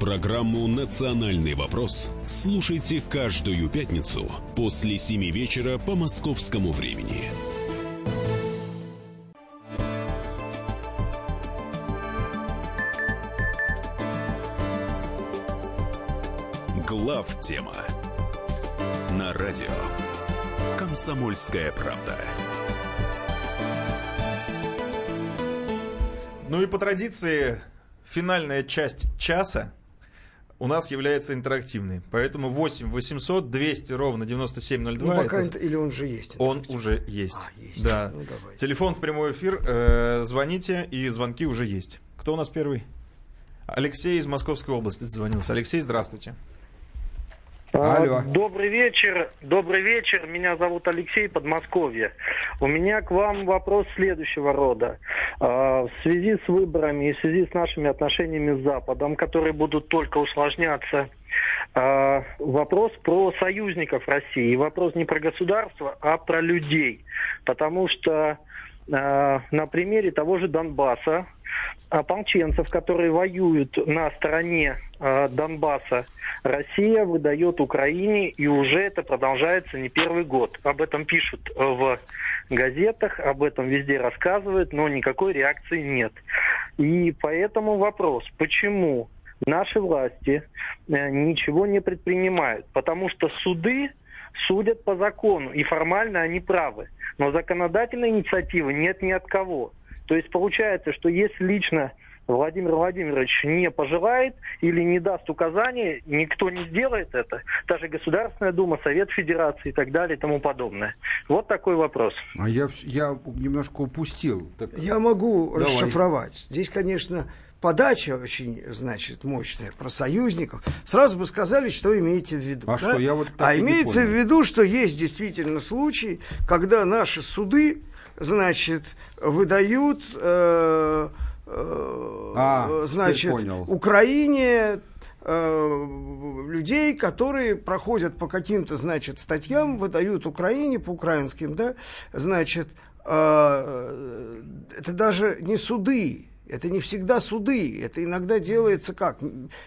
Программу «Национальный вопрос» слушайте каждую пятницу после 7 вечера по московскому времени. Глав тема на радио «Комсомольская правда». Ну и по традиции, финальная часть часа у нас является интерактивной. Поэтому 8 800 200 ровно 9702. Ну, пока это- или он же есть? Он уже есть. А, есть. Да. Ну, давай. Телефон в прямой эфир. э, звоните, и звонки уже есть. Кто у нас первый? Алексей из Московской области звонился. Алексей, здравствуйте. Алло. А, Добрый вечер, добрый вечер. Меня зовут Алексей Подмосковье. У меня к вам вопрос следующего рода. А, В связи с выборами и в связи с нашими отношениями с Западом, которые будут только усложняться, а, вопрос про союзников России. И вопрос не про государство, а про людей. Потому что на примере того же Донбасса ополченцев, которые воюют на стороне э, Донбасса, Россия выдает Украине, и уже это продолжается не первый год. Об этом пишут э, в газетах, об этом везде рассказывают, но никакой реакции нет. И поэтому вопрос, почему наши власти э, ничего не предпринимают? Потому что суды судят по закону, и формально они правы. Но законодательной инициативы нет ни от кого. То есть получается, что если лично Владимир Владимирович не пожелает или не даст указания, никто не сделает это. Та же Государственная Дума, Совет Федерации и так далее и тому подобное. Вот такой вопрос. А я, я немножко упустил. Так, Я могу Давай. расшифровать. Здесь, конечно, подача очень, значит, мощная про союзников. Сразу бы сказали, что имеете в виду. А да? что, я вот а имеется в виду, что есть действительно случаи, когда наши суды, значит, выдают, э, э, А, значит. Украине э, людей, которые проходят по каким-то, значит, статьям, выдают Украине по украинским, да, значит, э, это даже не суды, это не всегда суды, это иногда делается как?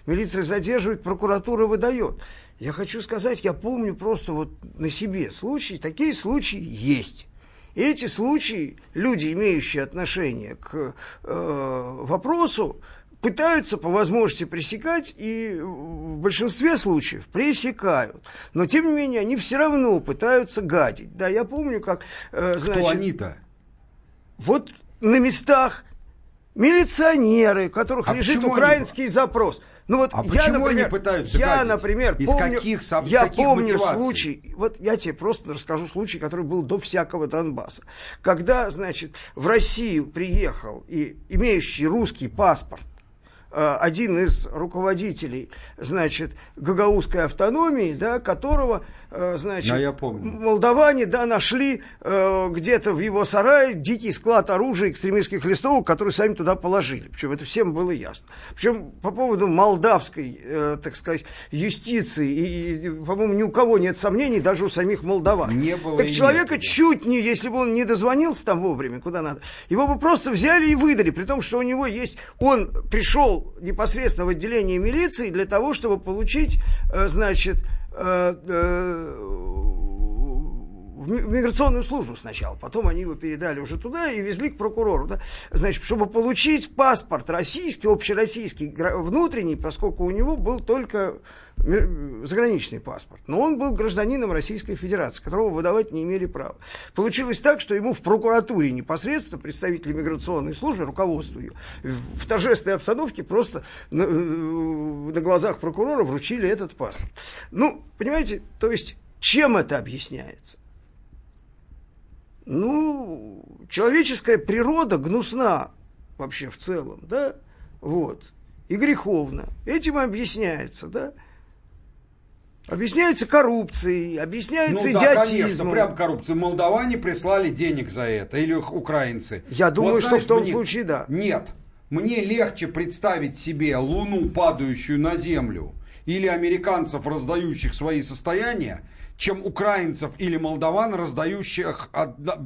Милиция задерживает, прокуратура выдает. Я хочу сказать, я помню просто вот на себе случаи, такие случаи есть. И эти случаи, люди, имеющие отношение к э, вопросу, пытаются по возможности пресекать и в большинстве случаев пресекают. Но, тем не менее, они все равно пытаются гадить. Да, я помню, как... э, значит, Кто они-то? вот на местах милиционеры, у которых А лежит почему они- украинский запрос. Ну вот А я, почему например, они пытаются Я, гадить? например, Из помню, каких со- я каких помню мотиваций? случай, вот я тебе просто расскажу случай, который был до всякого Донбасса. Когда, значит, в Россию приехал и имеющий русский паспорт один из руководителей, значит, гагаузской автономии, да, которого, э, значит, Да, я помню. молдаване, да, нашли э, где-то в его сарае дикий склад оружия экстремистских листовок, которые сами туда положили. Причем это всем было ясно. Причем по поводу молдавской, э, так сказать, юстиции, и, и, по-моему, ни у кого нет сомнений, даже у самих молдаван. Не было так человека нет. чуть не, если бы он не дозвонился там вовремя, куда надо, его бы просто взяли и выдали, при том, что у него есть, он пришел непосредственно в отделение милиции для того, чтобы получить, э, значит, э, э, в ми- в миграционную службу сначала, потом они его передали уже туда и везли к прокурору, да? значит, чтобы получить паспорт российский, общероссийский, внутренний, поскольку у него был только заграничный паспорт, но он был гражданином Российской Федерации, которого выдавать не имели права. Получилось так, что ему в прокуратуре непосредственно представители миграционной службы, руководство ее, в торжественной обстановке просто на, э, на глазах прокурора вручили этот паспорт. Ну, понимаете, то есть чем это объясняется? Ну, человеческая природа гнусна вообще в целом, да, вот, и греховна. Этим объясняется, да. Объясняется коррупцией, объясняется Ну да, идиотизмом. конечно, прям коррупция. Молдаване прислали денег за это, или украинцы. Я думаю, что знаешь, в том мне- случае да. Нет. Мне легче представить себе Луну, падающую на Землю, или американцев, раздающих свои состояния, чем украинцев или молдаван, раздающих одна-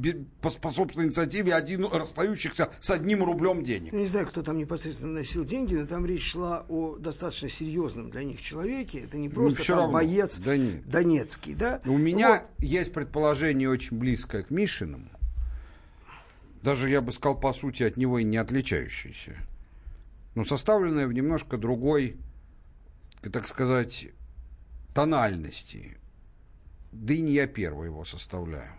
по, по собственной инициативе, один, расстающихся с одним рублем денег. Я не знаю, кто там непосредственно носил деньги, но там речь шла о достаточно серьезном для них человеке. Это не просто Ну, там равно. боец Да нет. донецкий, да? У меня Вот. есть предположение очень близкое к Мишиному. Даже, я бы сказал, по сути, от него и не отличающееся. Но составленное в немножко другой, так сказать, тональности. Да и не я первый его составляю.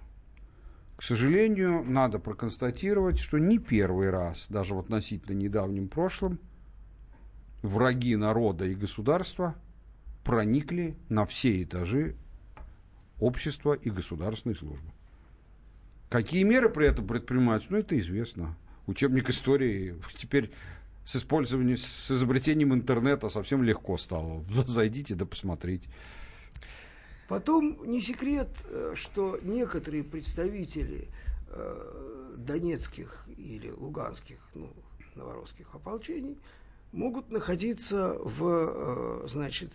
К сожалению, надо проконстатировать, что не первый раз, даже в относительно недавнем прошлом, враги народа и государства проникли на все этажи общества и государственной службы. Какие меры при этом предпринимаются, ну это известно. Учебник истории теперь с использованием, с изобретением интернета совсем легко стало. Зайдите да посмотрите. Потом не секрет, э, что некоторые представители э, донецких или луганских, ну, новорусских ополчений могут находиться в, э, значит,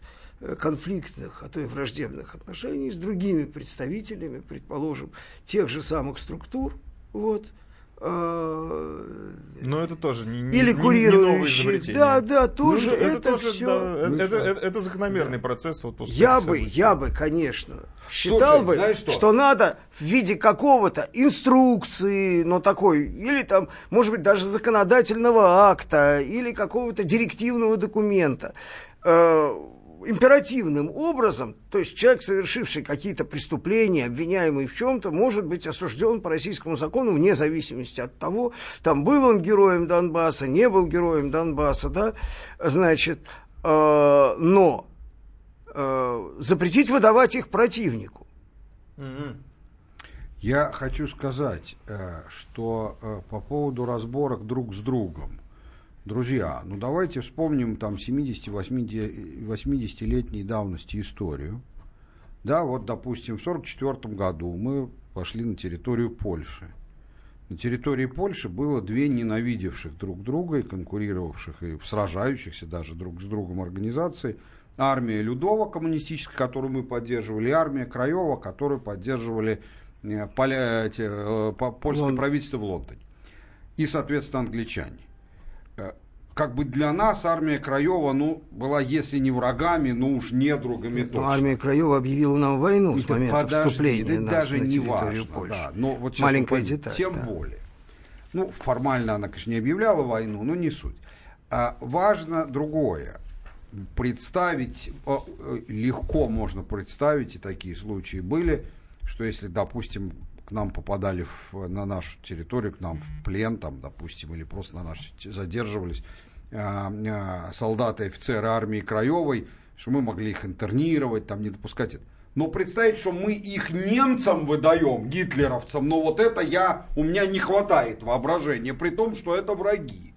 конфликтных, а то и враждебных отношениях с другими представителями, предположим, тех же самых структур, вот, Но это тоже не, не- или не- не новое изобретение. Да, да, тоже Ну, это, тоже, все. да, Ну, это, что? это- это закономерный процесс вот после Я бы, событий. я бы, конечно, считал Слушай, бы, знаешь что? что? надо в виде какого-то инструкции, но такой, или там, может быть, даже законодательного акта, или какого-то директивного документа, э, императивным образом, то есть человек, совершивший какие-то преступления, обвиняемый в чем-то, может быть осужден по российскому закону вне зависимости от того, там был он героем Донбасса, не был героем Донбасса, да, значит, э, но э, запретить выдавать их противнику. Я хочу сказать, э, что э, по поводу разборок друг с другом. Друзья, ну давайте вспомним там 70-80-летней давности историю. Да, вот, допустим, в 1944 году мы пошли на территорию Польши. На территории Польши было две ненавидевших друг друга и конкурировавших, и сражающихся даже друг с другом организации. Армия Людова коммунистическая, которую мы поддерживали, и армия Краева, которую поддерживали э, поля- эти, э, по- польское Лон- правительство в Лондоне. И, соответственно, англичане. Как бы для нас армия Краева, ну, была, если не врагами, ну уж недругами Но точно. армия Краева объявила нам войну И с момента подожди, вступления нас даже на не важно, Польши. да. Но вот сейчас Маленькая поймите, деталь. Тем да. более. Ну, формально она, конечно, не объявляла войну, но не суть. А важно другое. Представить, э, легко можно представить, и такие случаи были, что если, допустим, к нам попадали в- на нашу территорию, к нам в плен, там, допустим, или просто на наши те- задерживались солдаты и офицеры армии Краевой, что мы могли их интернировать, там, не допускать это. Но представить, что мы их немцам выдаем, гитлеровцам, но вот это я, у меня не хватает воображения, при том, что это враги.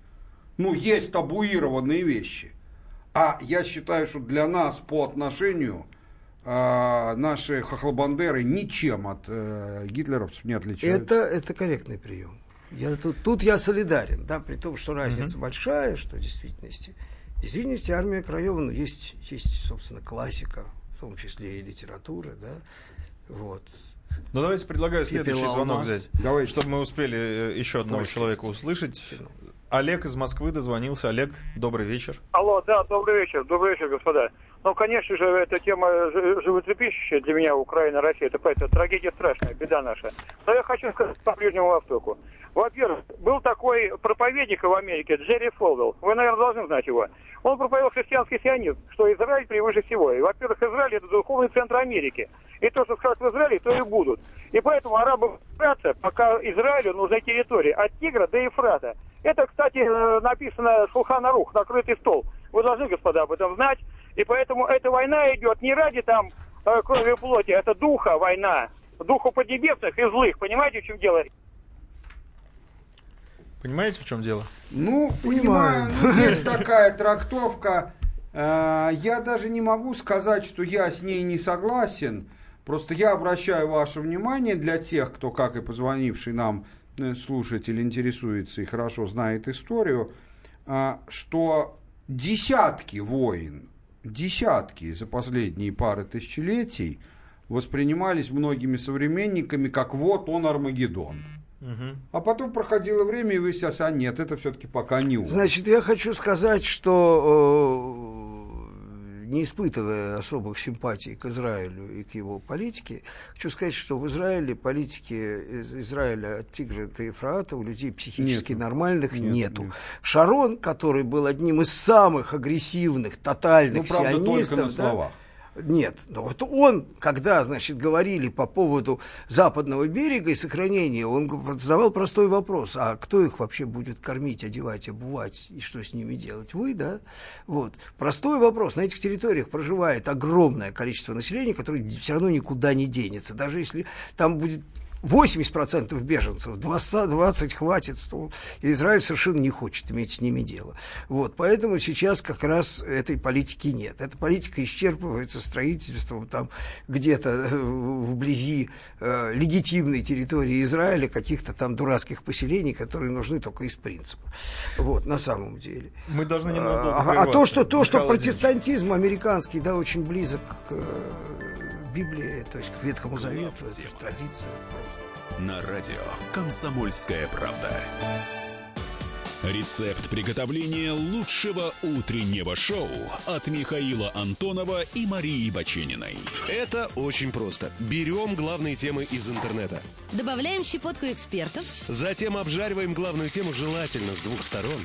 Ну, есть табуированные вещи. А я считаю, что для нас по отношению а, наши хохлобандеры ничем от э, гитлеровцев не отличаются. Это, это корректный прием. Я тут, тут я солидарен, да, при том, что разница большая, что в действительности, в действительности армия Краева, ну, есть, есть, собственно, классика, в том числе и литература, да, вот. Ну давайте предлагаю следующий Пепел звонок взять, Давайте. чтобы мы успели э, еще одного Точно. человека услышать. Олег из Москвы дозвонился. Олег, добрый вечер. Алло, да, добрый вечер, добрый вечер, господа. Ну, конечно же, эта тема жи- животрепещущая для меня, Украина, Россия, это, это трагедия страшная, беда наша. Но я хочу сказать по Ближнему Востоку. Во-первых, был такой проповедник в Америке, Джерри Фолвелл. Вы, наверное, должны знать его. Он проповедовал христианский сионизм, что Израиль превыше всего. И, во-первых, Израиль это духовный центр Америки. И то, что скажут в Израиле, то и будут. И поэтому арабы борются, пока Израилю нужны территории от Тигра до Ефрата. Это, кстати, э, написано Шулхана Рух, накрытый стол. Вы должны, господа, об этом знать. И поэтому эта война идет не ради там э, крови и плоти, это духа война. Духу поднебесных и злых. Понимаете, в чем дело? Понимаете, в чем дело? Ну, Понимаю. понимаю, ну, есть такая трактовка. Э, Я даже не могу сказать, что я с ней не согласен. Просто я обращаю ваше внимание для тех, кто, как и позвонивший нам э, слушатель, интересуется и хорошо знает историю, э, что десятки войн, десятки за последние пары тысячелетий воспринимались многими современниками как вот он Армагеддон. А потом проходило время, и выяснилось, а нет, это все-таки пока не он. Значит, я хочу сказать, что э, не испытывая особых симпатий к Израилю и к его политике, хочу сказать, что в Израиле политики из Израиля от Тигра до Ефрата у людей психически Нету. нормальных Нет, нету. нет. Шарон, который был одним из самых агрессивных, тотальных Ну, правда, сионистов, только на да, словах. Нет, но вот он, когда, значит, говорили по поводу западного берега и сохранения, он задавал простой вопрос, а кто их вообще будет кормить, одевать, обувать и что с ними делать? Вы, да? Вот. Простой вопрос. На этих территориях проживает огромное количество населения, которое все равно никуда не денется. Даже если там будет 80% беженцев, 20, 20 хватит, то Израиль совершенно не хочет иметь с ними дело. Вот, поэтому сейчас как раз этой политики нет. Эта политика исчерпывается строительством там где-то э, вблизи э, легитимной территории Израиля каких-то там дурацких поселений, которые нужны только из принципа. Вот, на самом деле. Мы должны А, а прерваться, то, что, то, что протестантизм американский, да, очень близок к Библии, то есть к Ветхому Завету, это традиция. На радио «Комсомольская правда». Рецепт приготовления лучшего утреннего шоу от Михаила Антонова и Марии Бачениной. Это очень просто. Берем главные темы из интернета. Добавляем щепотку экспертов, Затем обжариваем главную тему желательно с двух сторон.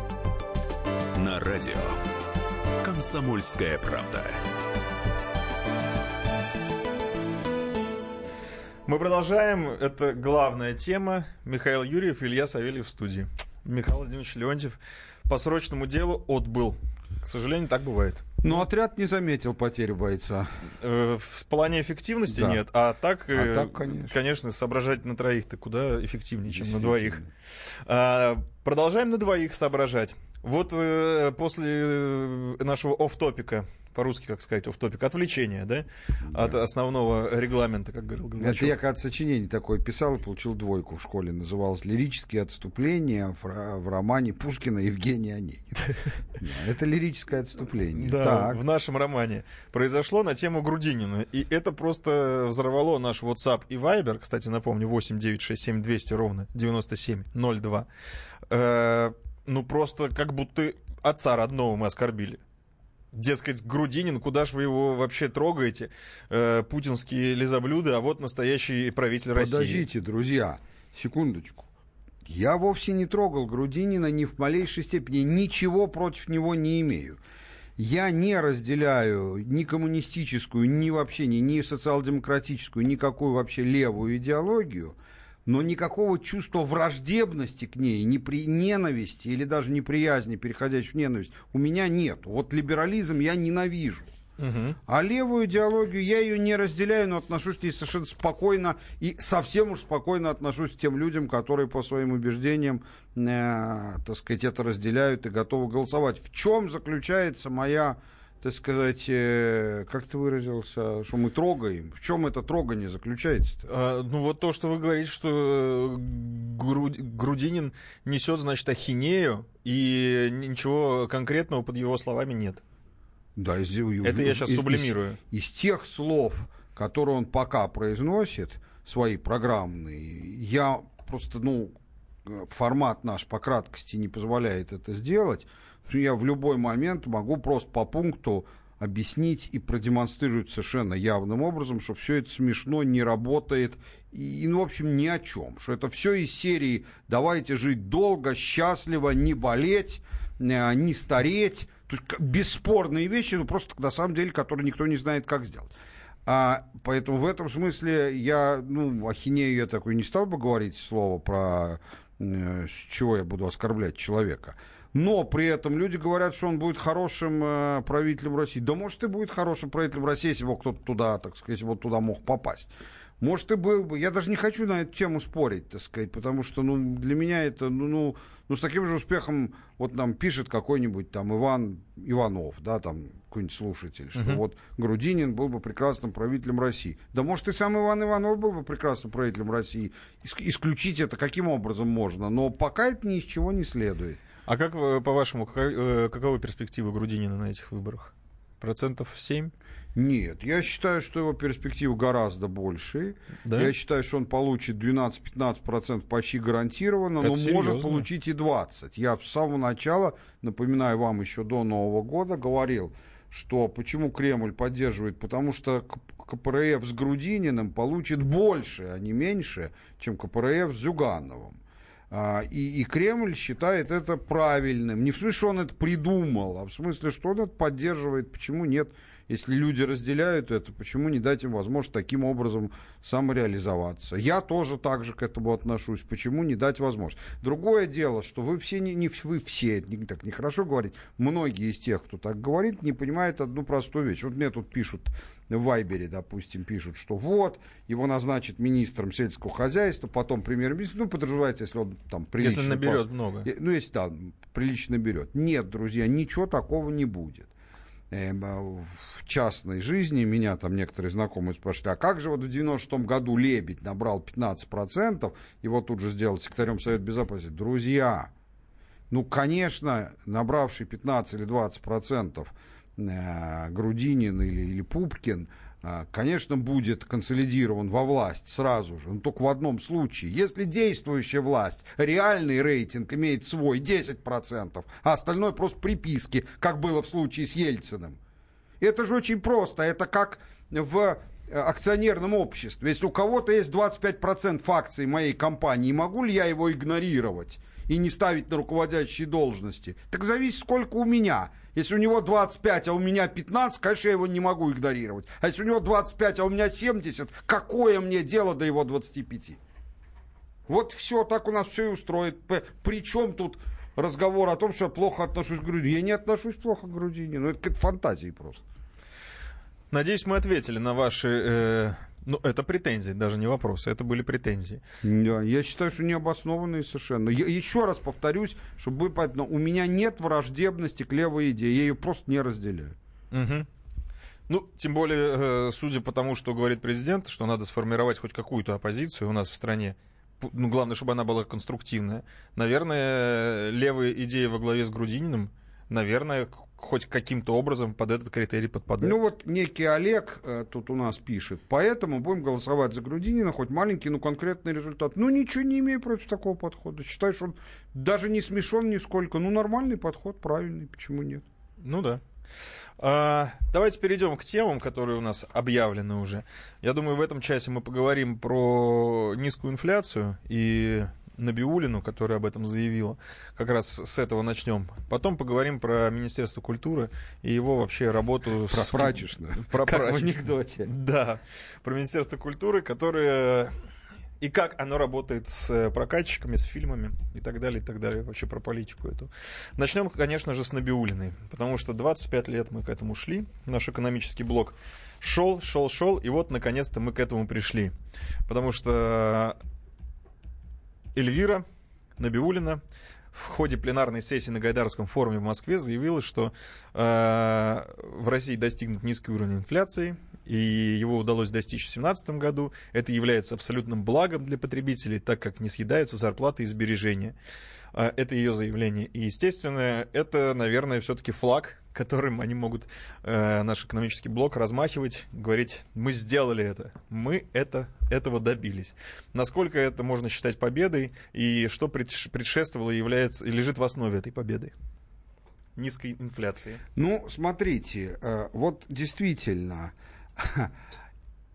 на радио «Комсомольская правда». Мы продолжаем. Это главная тема. Михаил Юрьев, Илья Савельев в студии. Михаил Владимирович Леонтьев по срочному делу отбыл. К сожалению, так бывает. Но отряд не заметил потери бойца. Э, В плане эффективности Да. нет, а так, э, А так, конечно. соображать на троих-то куда эффективнее, чем на двоих. А, Продолжаем на двоих соображать. Вот э, после э, нашего оф-топика, по-русски, как сказать, оф-топик, отвлечения, да, от основного регламента, как говорил Это Горбачев. я когда сочинение такое писал и получил двойку в школе. Называлось «Лирические отступления» в, романе Пушкина Евгения Онегина. Да, Это лирическое отступление. Да, в нашем романе произошло на тему Грудинина. И это просто взорвало наш WhatsApp и Viber. Кстати, напомню, 8 9 6 7 200 ровно 97 02. Ну, просто как будто отца родного мы оскорбили. Дескать, Грудинин, куда ж вы его вообще трогаете? Э, путинские лизоблюды, а вот настоящий правитель России. Подождите, друзья, секундочку. Я вовсе не трогал Грудинина ни в малейшей степени, ничего против него не имею. Я не разделяю ни коммунистическую, ни вообще ни, ни социал-демократическую, никакую вообще левую идеологию, но никакого чувства враждебности к ней, ни при ненависти или даже неприязни, переходящей в ненависть, у меня нет. Вот либерализм я ненавижу. А левую идеологию я ее не разделяю, но отношусь к ней совершенно спокойно и совсем уж спокойно отношусь к тем людям, которые по своим убеждениям, э, так сказать, это разделяют и готовы голосовать. В чем заключается моя, так сказать, э, как ты выразился, что мы трогаем? В чем это трогание заключается-то? А, ну вот то, что вы говорите, что э, Груд- Грудинин несет, значит, ахинею, и ничего конкретного под его словами нет. Да, из, Это я сейчас из- сублимирую. Из, из тех слов, которые он пока произносит, свои программные, я просто, ну, э, формат наш по краткости не позволяет это сделать. Я в любой момент могу просто по пункту объяснить и продемонстрировать совершенно явным образом, что все это смешно, не работает и, ну, в общем, ни о чем. Что это все из серии «давайте жить долго, счастливо, не болеть, э, не стареть». То есть бесспорные вещи, но просто на самом деле, которые никто не знает, как сделать. А, поэтому в этом смысле я, ну, ахинею я такой не стал бы говорить слово про э, с чего я буду оскорблять человека. Но при этом люди говорят, что он будет хорошим э, правителем России. Да может и будет хорошим правителем России, если бы кто-то туда, так сказать, если бы он туда мог попасть. Может и был бы. Я даже не хочу на эту тему спорить, так сказать, потому что ну, для меня это, ну, ну, ну, с таким же успехом вот нам пишет какой-нибудь там Иван Иванов, да, там какой-нибудь слушатель, что Мгм. вот Грудинин был бы прекрасным правителем России. Да может и сам Иван Иванов был бы прекрасным правителем России. Иск- исключить это каким образом можно, но пока это ни из чего не следует. А как, вы, по-вашему, каковы, э, каковы перспективы Грудинина на этих выборах? Процентов 7? Нет, я считаю, что его перспективы гораздо больше. Да? Я считаю, что он получит 12-15% почти гарантированно, Это но может серьезно. получить и 20%. Я с самого начала, напоминаю вам еще до Нового года, говорил, что почему Кремль поддерживает, потому что КПРФ с Грудининым получит больше, а не меньше, чем КПРФ с Зюгановым. А, И, и Кремль считает это правильным. Не в смысле, что он это придумал, а в смысле, что он это поддерживает. Почему нет? Если люди разделяют это, почему не дать им возможность таким образом самореализоваться? Я тоже так же к этому отношусь. Почему не дать возможность? Другое дело, что вы все, не, не вы все, это не, так нехорошо говорить, многие из тех, кто так говорит, не понимают одну простую вещь. Вот мне тут пишут в Вайбере, допустим, пишут, что вот, его назначат министром сельского хозяйства, потом премьер-министр, ну, подразумевается, если он там прилично... Если наберет по- много. Э, Ну, если, да, прилично берет. Нет, друзья, ничего такого не будет. Эм, а В частной жизни меня там некоторые знакомые спрашивали, а как же вот в 96-м году Лебедь набрал 15%, его тут же сделал секретарем Совета Безопасности. Друзья, ну, конечно, набравший 15 или 20 процентов э, Грудинин или, или Пупкин, конечно, будет консолидирован во власть сразу же, но только в одном случае. Если действующая власть, реальный рейтинг имеет свой 10 процентов, а остальное просто приписки, как было в случае с Ельциным. Это же очень просто. Это как в э, акционерном обществе. Если у кого-то есть 25% акций моей компании, могу ли я его игнорировать и не ставить на руководящие должности? Так зависит, сколько у меня. Если у него 25, а у меня 15, конечно, я его не могу игнорировать. А если у него 25, а у меня 70, какое мне дело до его 25? Вот все, так у нас все и устроит. Причем тут разговор о том, что я плохо отношусь к Грудине? Я не отношусь плохо к Грудине. Ну, это какая-то фантазия просто. Надеюсь, мы ответили на ваши... э, ну, это претензии, даже не вопросы, это были претензии. Да, я считаю, что необоснованные совершенно. Я еще раз повторюсь, чтобы было понятно, у меня нет враждебности к левой идее, я ее просто не разделяю. Мгм. Ну, тем более, э, судя по тому, что говорит президент, что надо сформировать хоть какую-то оппозицию у нас в стране, ну, главное, чтобы она была конструктивная. Наверное, левые идеи во главе с Грудининым, наверное, хоть каким-то образом под этот критерий подпадают. Ну вот некий Олег э, тут у нас пишет, поэтому будем голосовать за Грудинина, хоть маленький, но конкретный результат. Ну ничего не имею против такого подхода. Считаю, что он даже не смешон нисколько. Ну нормальный подход, правильный, почему нет? Ну да. А, давайте перейдем к темам, которые у нас объявлены уже. Я думаю, в этом часе мы поговорим про низкую инфляцию и Набиулину, которая об этом заявила. Как раз с этого начнем. Потом поговорим про Министерство культуры и его вообще работу Про с... прачечную. Про Как в прачечную. анекдоте. Да. Про Министерство культуры, которое и как оно работает с э, прокатчиками, с фильмами и так далее, и так далее, вообще про политику эту. Начнем, конечно же, с Набиулиной, потому что 25 лет мы к этому шли, наш экономический блок шел, шел, шел, и вот, наконец-то, мы к этому пришли. Потому что Эльвира Набиулина в ходе пленарной сессии на Гайдарском форуме в Москве заявила, что э, в России достигнут низкий уровень инфляции, и его удалось достичь в 2017 году. Это является абсолютным благом для потребителей, так как не съедаются зарплаты и сбережения. Э, это ее заявление. И, естественно, это, наверное, все-таки флаг, которым они могут э, наш экономический блок размахивать, говорить, мы сделали это, мы это, этого добились. Насколько это можно считать победой, и что предш- предшествовало является, и лежит в основе этой победы? Низкой инфляции. Ну, смотрите, э, вот действительно,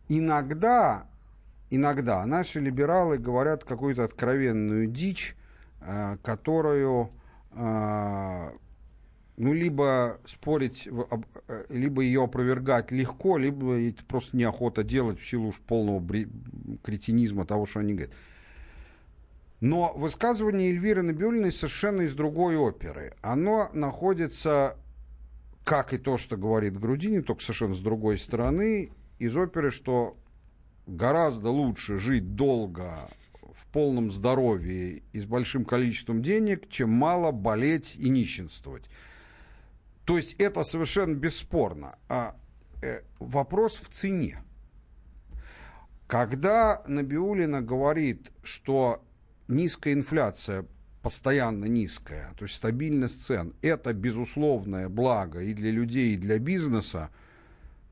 иногда, иногда наши либералы говорят какую-то откровенную дичь, э, которую, э, ну, либо спорить, э, либо ее опровергать легко, либо это просто неохота делать в силу уж полного кретинизма того, что они говорят. Но высказывание Эльвиры Набиулиной совершенно из другой оперы. Оно находится, как и то, что говорит Грудинин, только совершенно с другой стороны, из оперы, что гораздо лучше жить долго, в полном здоровье и с большим количеством денег, чем мало болеть и нищенствовать. То есть это совершенно бесспорно. А э, вопрос в цене. Когда Набиулина говорит, что низкая инфляция, постоянно низкая, то есть стабильность цен, это безусловное благо и для людей, и для бизнеса,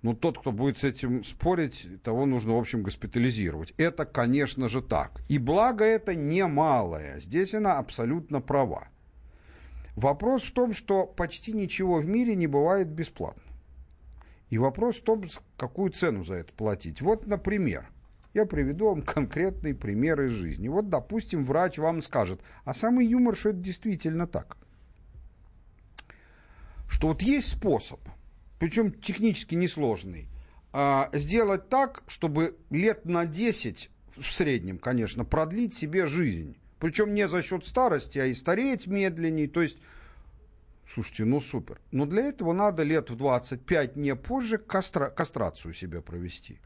но тот, кто будет с этим спорить, того нужно, в общем, госпитализировать. Это, конечно же, так. И благо это немалое. Здесь она абсолютно права. Вопрос в том, что почти ничего в мире не бывает бесплатно. И вопрос в том, какую цену за это платить. Вот, например, я приведу вам конкретный пример из жизни. Вот, допустим, врач вам скажет, а самый юмор, что это действительно так. Что вот есть способ, причем технически несложный, а, сделать так, чтобы лет на 10, в среднем, конечно, продлить себе жизнь. Причем не за счет старости, а и стареть медленнее. То есть Слушайте, ну супер. Но для этого надо лет в 25, не позже, кастра- кастрацию себе провести.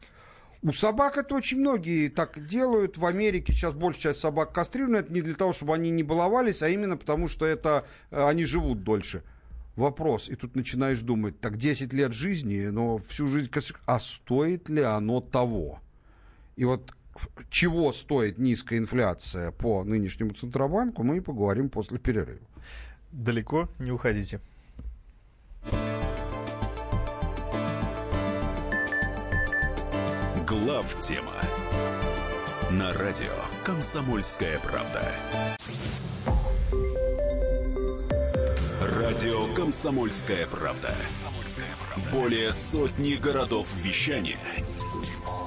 У собак это очень многие так делают. В Америке сейчас большая часть собак кастрированы. Это не для того, чтобы они не баловались, а именно потому, что это э, они живут дольше. Вопрос. И тут начинаешь думать, так 10 лет жизни, но всю жизнь... А стоит ли оно того? И вот чего стоит низкая инфляция по нынешнему Центробанку, мы и поговорим после перерыва. Далеко не уходите. Глав тема на радио Комсомольская правда. Радио Комсомольская правда. Более сотни городов вещания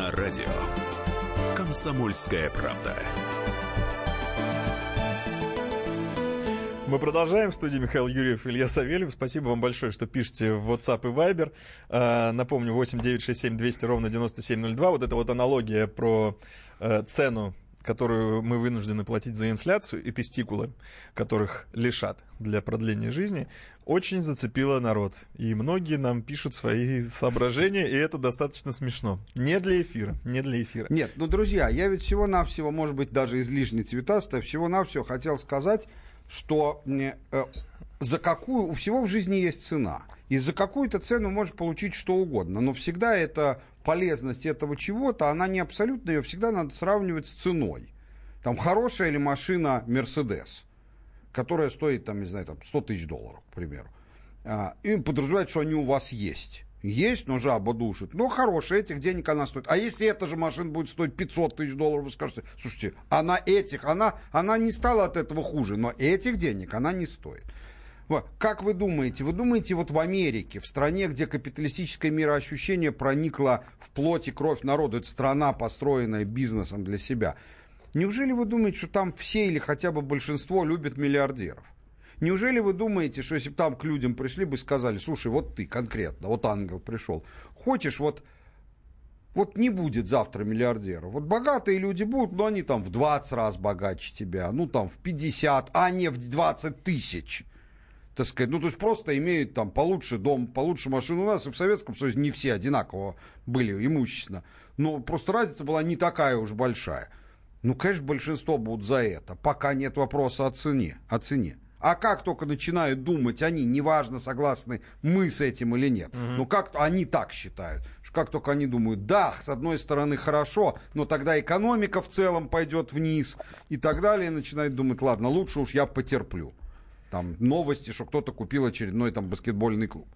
на радио Комсомольская правда. Мы продолжаем. В студии Михаил Юрьев, Илья Савельев. Спасибо вам большое, что пишете в WhatsApp и Viber. А, напомню, 8 967 200 ровно 9702. Вот эта вот аналогия про э, цену, которую мы вынуждены платить за инфляцию, и тестикулы, которых лишат для продления жизни, очень зацепила народ. И многие нам пишут свои соображения, и это достаточно смешно. Не для эфира, не для эфира. Нет, ну, друзья, я ведь всего-навсего, может быть, даже излишне цветастая, всего-навсего хотел сказать, что э, за какую, у всего в жизни есть цена. И за какую-то цену можешь получить что угодно. Но всегда эта полезность этого чего-то, она не абсолютно, ее всегда надо сравнивать с ценой. Там хорошая ли машина Мерседес, которая стоит, там, не знаю, там 100 тысяч долларов, к примеру. А, и подразумевает, что они у вас есть. Есть, но жаба душит. Но хорошая, этих денег она стоит. А если эта же машина будет стоить 500 тысяч долларов, вы скажете, слушайте, она этих, она, она не стала от этого хуже, но этих денег она не стоит. Вот. Как вы думаете? Вы думаете, вот в Америке, в стране, где капиталистическое мироощущение проникло в плоть и кровь народа, это страна, построенная бизнесом для себя, неужели вы думаете, что там все или хотя бы большинство любят миллиардеров? Неужели вы думаете, что если бы там к людям пришли бы и сказали, слушай, вот ты конкретно, вот ангел пришел, хочешь вот, вот не будет завтра миллиардеров. Вот богатые люди будут, но они там в 20 раз богаче тебя, ну там в 50, а не в 20 тысяч. Так сказать, ну то есть просто имеют там получше дом, получше машину. У нас и в Советском Союзе не все одинаково были имущественно. Но просто разница была не такая уж большая. Ну, конечно, большинство будут за это, пока нет вопроса о цене. О цене. А как только начинают думать они, неважно, согласны мы с этим или нет, ну как они так считают, что как только они думают, да, с одной стороны хорошо, но тогда экономика в целом пойдет вниз и так далее, начинают думать, ладно, лучше уж я потерплю. Там новости, что кто-то купил очередной там баскетбольный клуб.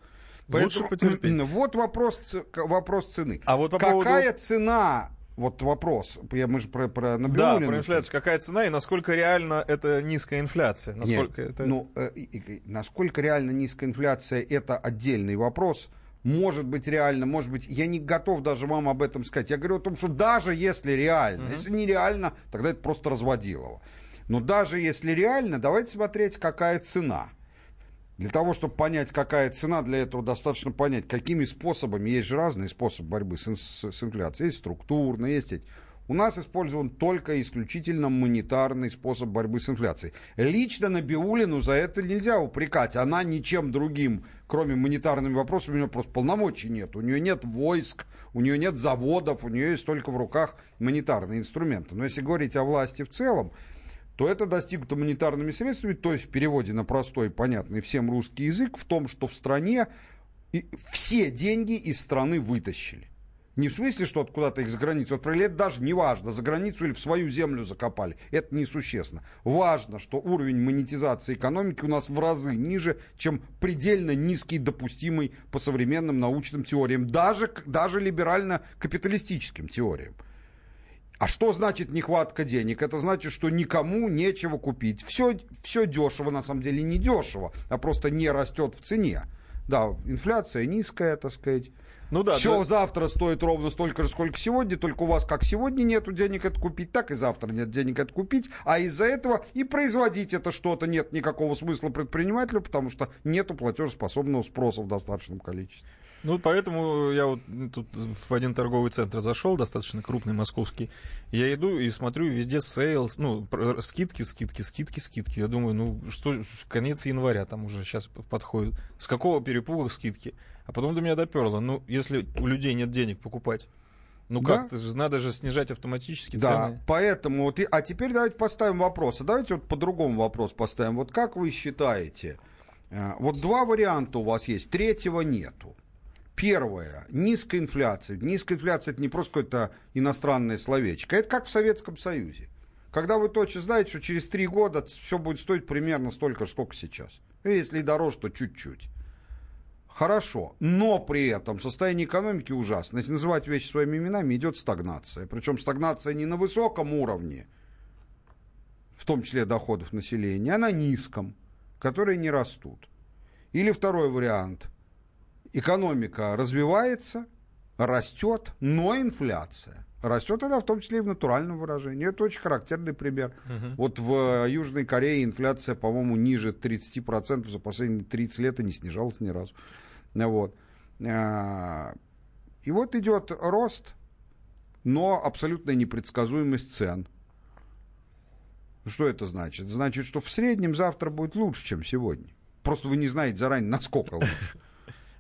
Лучше потерпеть. Вот вопрос, вопрос цены. А вот по Какая поводу- цена, вот вопрос, я, мы же про, про Да, Набиуллину про инфляцию. Какая цена и насколько реально это низкая инфляция? Насколько Нет, это... ну, э, и- насколько реально низкая инфляция, это отдельный вопрос. Может быть реально, может быть, я не готов даже вам об этом сказать. Я говорю о том, что даже если реально, если нереально, тогда это просто разводилово. Но даже если реально, давайте смотреть, какая цена. Для того, чтобы понять, какая цена, для этого достаточно понять, какими способами, есть же разные способы борьбы с, с- с инфляцией, есть структурные, есть эти. У нас использован только исключительно монетарный способ борьбы с инфляцией. Лично Набиулину за это нельзя упрекать. Она ничем другим, кроме монетарными вопросами, у нее просто полномочий нет. У нее нет войск, у нее нет заводов, у нее есть только в руках монетарные инструменты. Но если говорить о власти в целом, то это достигнуто монетарными средствами, то есть в переводе на простой, понятный всем русский язык, в том, что в стране все деньги из страны вытащили. Не в смысле, что откуда-то их за границу отправили, это даже не важно, за границу или в свою землю закопали. Это несущественно. Важно, что уровень монетизации экономики у нас в разы ниже, чем предельно низкий допустимый по современным научным теориям, даже, даже либерально-капиталистическим теориям. А что значит нехватка денег? Это значит, что никому нечего купить. Все, все дешево, на самом деле не дешево, а просто не растет в цене. Да, инфляция низкая, так сказать. Ну да, Все да. завтра стоит ровно столько же, сколько сегодня, только у вас как сегодня нету денег это купить, так и завтра нет денег это купить, а из-за этого и производить это что-то нет никакого смысла предпринимателю, потому что нету платежеспособного спроса в достаточном количестве. Ну, поэтому я вот тут в один торговый центр зашел, достаточно крупный московский. Я иду и смотрю, везде sales, ну, скидки, скидки, скидки, скидки. Я думаю, ну, что, конец января там уже сейчас подходит. С какого перепуга скидки? А потом до меня доперло. Ну, если у людей нет денег покупать, ну Да. как-то же надо же снижать автоматически Да, цены. поэтому вот, и- а теперь давайте поставим вопрос. А давайте вот по-другому вопрос поставим. Вот как вы считаете, э, вот два варианта у вас есть, третьего нету. Первое, низкая инфляция. Низкая инфляция это не просто какое-то иностранное словечко, это как в Советском Союзе. Когда вы точно знаете, что через три года все будет стоить примерно столько сколько сейчас. И Если и дороже, то чуть-чуть. Хорошо, но при этом состояние экономики ужасное. Если называть вещи своими именами, идет стагнация. Причем стагнация не на высоком уровне, в том числе доходов населения, а на низком, которые не растут. Или второй вариант. Экономика развивается, растет, но инфляция. Растет она в том числе и в натуральном выражении. Это очень характерный пример. Вот в Южной Корее инфляция, по-моему, ниже 30% за последние 30 лет и не снижалась ни разу. Вот. А, И вот идет рост, но абсолютная непредсказуемость цен. Что это значит? Значит, что в среднем завтра будет лучше, чем сегодня. Просто вы не знаете заранее, насколько лучше.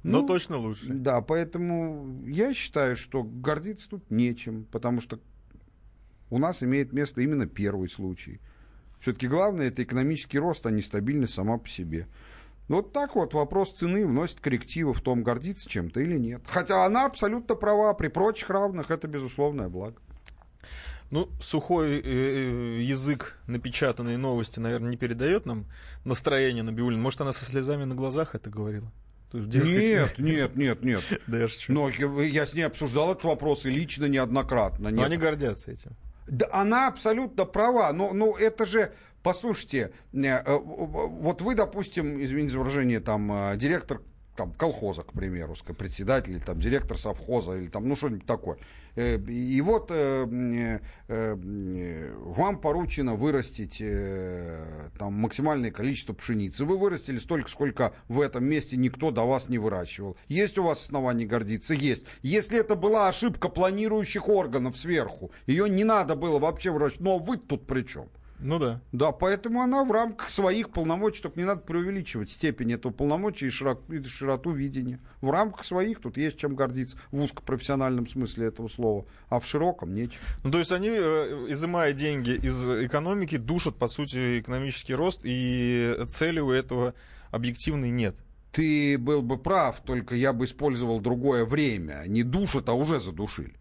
Но Ну, точно лучше. Да, поэтому я считаю, что гордиться тут нечем, потому что у нас имеет место именно первый случай. Все-таки главное это экономический рост, а не стабильность сама по себе. Вот так вот вопрос цены вносит коррективы в том, гордиться чем-то или нет. Хотя она абсолютно права, при прочих равных это безусловное благо. Ну, сухой э, язык напечатанной новости, наверное, не передает нам настроение на Биулин. Может, она со слезами на глазах это говорила? То есть, дескать, Нет, нет, нет, нет. Да я шучу. Но я с ней обсуждал этот вопрос и лично неоднократно. Но они гордятся этим. Да, она абсолютно права, но, но это же, послушайте, э, э, вот вы, допустим, извините за выражение, там, э, директор там, колхоза, к примеру, председатель, там, директор совхоза, или там, ну, что-нибудь такое. Э, И вот э, э, э, вам поручено вырастить э, там, максимальное количество пшеницы. Вы вырастили столько, сколько в этом месте никто до вас не выращивал. Есть у вас основания гордиться? Есть. Если это была ошибка планирующих органов сверху, ее не надо было вообще выращивать. Но вы тут при чем? Ну да. Да, поэтому она в рамках своих полномочий, только не надо преувеличивать степень этого полномочия и широту, и широту видения. В рамках своих тут есть чем гордиться в узкопрофессиональном смысле этого слова, а в широком нечем. Ну, то есть они, э, изымая деньги из экономики, душат, по сути, экономический рост, и цели у этого объективной нет. Ты был бы прав, только я бы использовал другое время. Не душат, а уже задушили.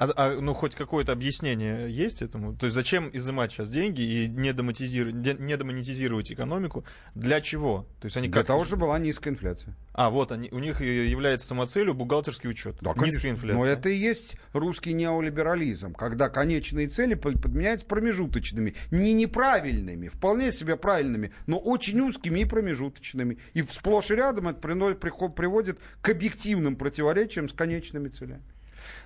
А, а, ну, хоть какое-то объяснение есть этому? То есть зачем изымать сейчас деньги и не, демонетизировать, не демонетизировать экономику? Для чего? То есть они Для как... того, чтобы была низкая инфляция. А, вот, они, у них и является самоцелью бухгалтерский учет. Да, Низкая конечно. инфляция. Но это и есть русский неолиберализм, когда конечные цели под- подменяются промежуточными, не неправильными, вполне себе правильными, но очень узкими и промежуточными. И сплошь и рядом это приводит к объективным противоречиям с конечными целями.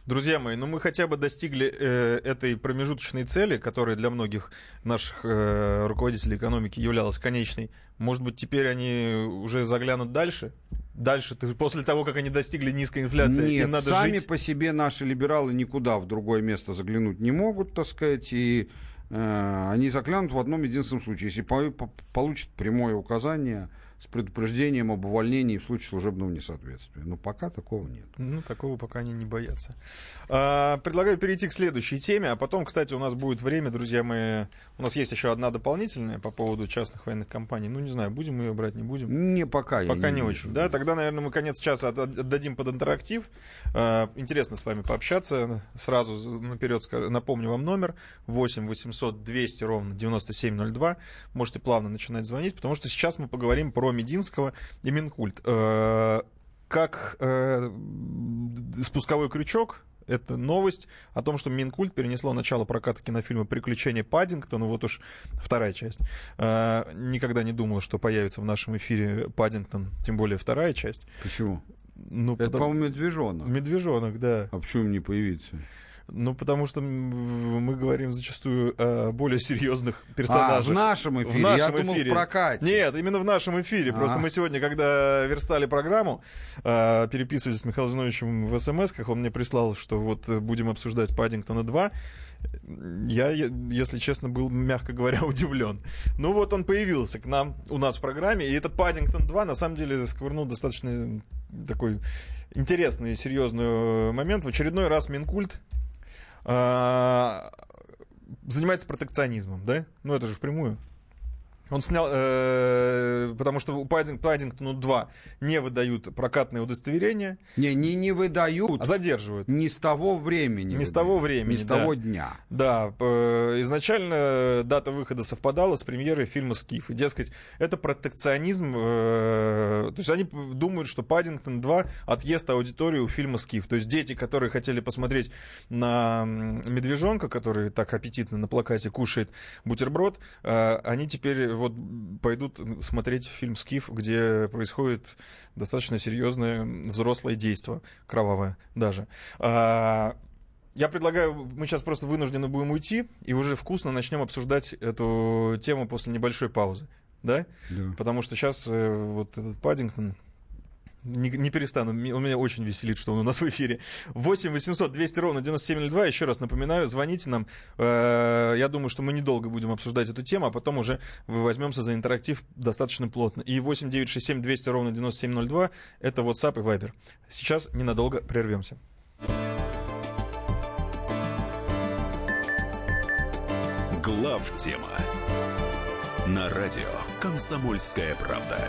Друзья мои, ну мы хотя бы достигли э, этой промежуточной цели, которая для многих наших э, руководителей экономики являлась конечной. Может быть, теперь они уже заглянут дальше? Дальше, ты- после того, как они достигли низкой инфляции, Нет, им надо сами жить. по себе наши либералы никуда в другое место заглянуть не могут, так сказать, и э, они заглянут в одном единственном случае, если по- по- получат прямое указание с предупреждением об увольнении в случае служебного несоответствия. Но пока такого нет. Ну, такого пока они не боятся. А, предлагаю перейти к следующей теме, а потом, кстати, у нас будет время, друзья мои. У нас есть еще одна дополнительная по поводу частных военных компаний. Ну, не знаю, будем мы ее брать, не будем. Не пока. Пока не, вижу. очень, да? Тогда, наверное, мы конец часа от- отдадим под интерактив. А, Интересно с вами пообщаться. Сразу наперед напомню вам номер 8 800 200 ровно 9702. Можете плавно начинать звонить, потому что сейчас мы поговорим про Мединского и Минкульт. Э, Как э, спусковой крючок это новость о том, что Минкульт перенесло начало проката кинофильма «Приключения Паддингтона». Вот уж вторая часть. Э, Никогда не думал, что появится в нашем эфире Паддингтон, тем более вторая часть. Почему? Ну, Это, потому- по-моему, медвежонок. Медвежонок, да. А почему не появиться? Ну, потому что мы говорим зачастую о более серьезных А, персонажах. в нашем эфире. В нашем Я думал, эфире. в прокате. Нет, именно в нашем эфире. Просто А. мы сегодня, когда верстали программу, э, переписывались с Михаилом Зиновичем в смс он мне прислал, что вот э, будем обсуждать Паддингтона 2. Я, если честно, был, мягко говоря, удивлен. Ну вот он появился к нам, у нас в программе, и этот Паддингтон 2 на самом деле сковырнул достаточно такой интересный и серьезный момент. В очередной раз Минкульт а, занимается протекционизмом, да? Ну, это же впрямую. Он снял, э, потому что у Паддинг- Паддингтону 2 не выдают прокатные удостоверения, Не, не, не выдают. а задерживают. Не с того времени. Не с выдают. того времени, Не с да. того дня. Да, п- изначально дата выхода совпадала с премьерой фильма «Скиф». И, дескать, это протекционизм. э, то есть они думают, что «Паддингтон 2» отъест аудиторию у фильма «Скиф». То есть дети, которые хотели посмотреть на медвежонка, который так аппетитно на плакате кушает бутерброд, э, они теперь вот пойдут смотреть фильм «Скиф», где происходит достаточно серьезное взрослое действо, кровавое даже. А, я предлагаю, мы сейчас просто вынуждены будем уйти и уже вкусно начнем обсуждать эту тему после небольшой паузы. Да? Да. Потому что сейчас вот этот Паддингтон, не, не перестану, он меня очень веселит, что он у нас в эфире. 8 800 200 ровно 9702, еще раз напоминаю, звоните нам. Э, Я думаю, что мы недолго будем обсуждать эту тему, а потом уже возьмемся за интерактив достаточно плотно. И 8 967 200 ровно 9702, это WhatsApp и Viber. Сейчас ненадолго прервемся. Глав тема на радио Комсомольская правда.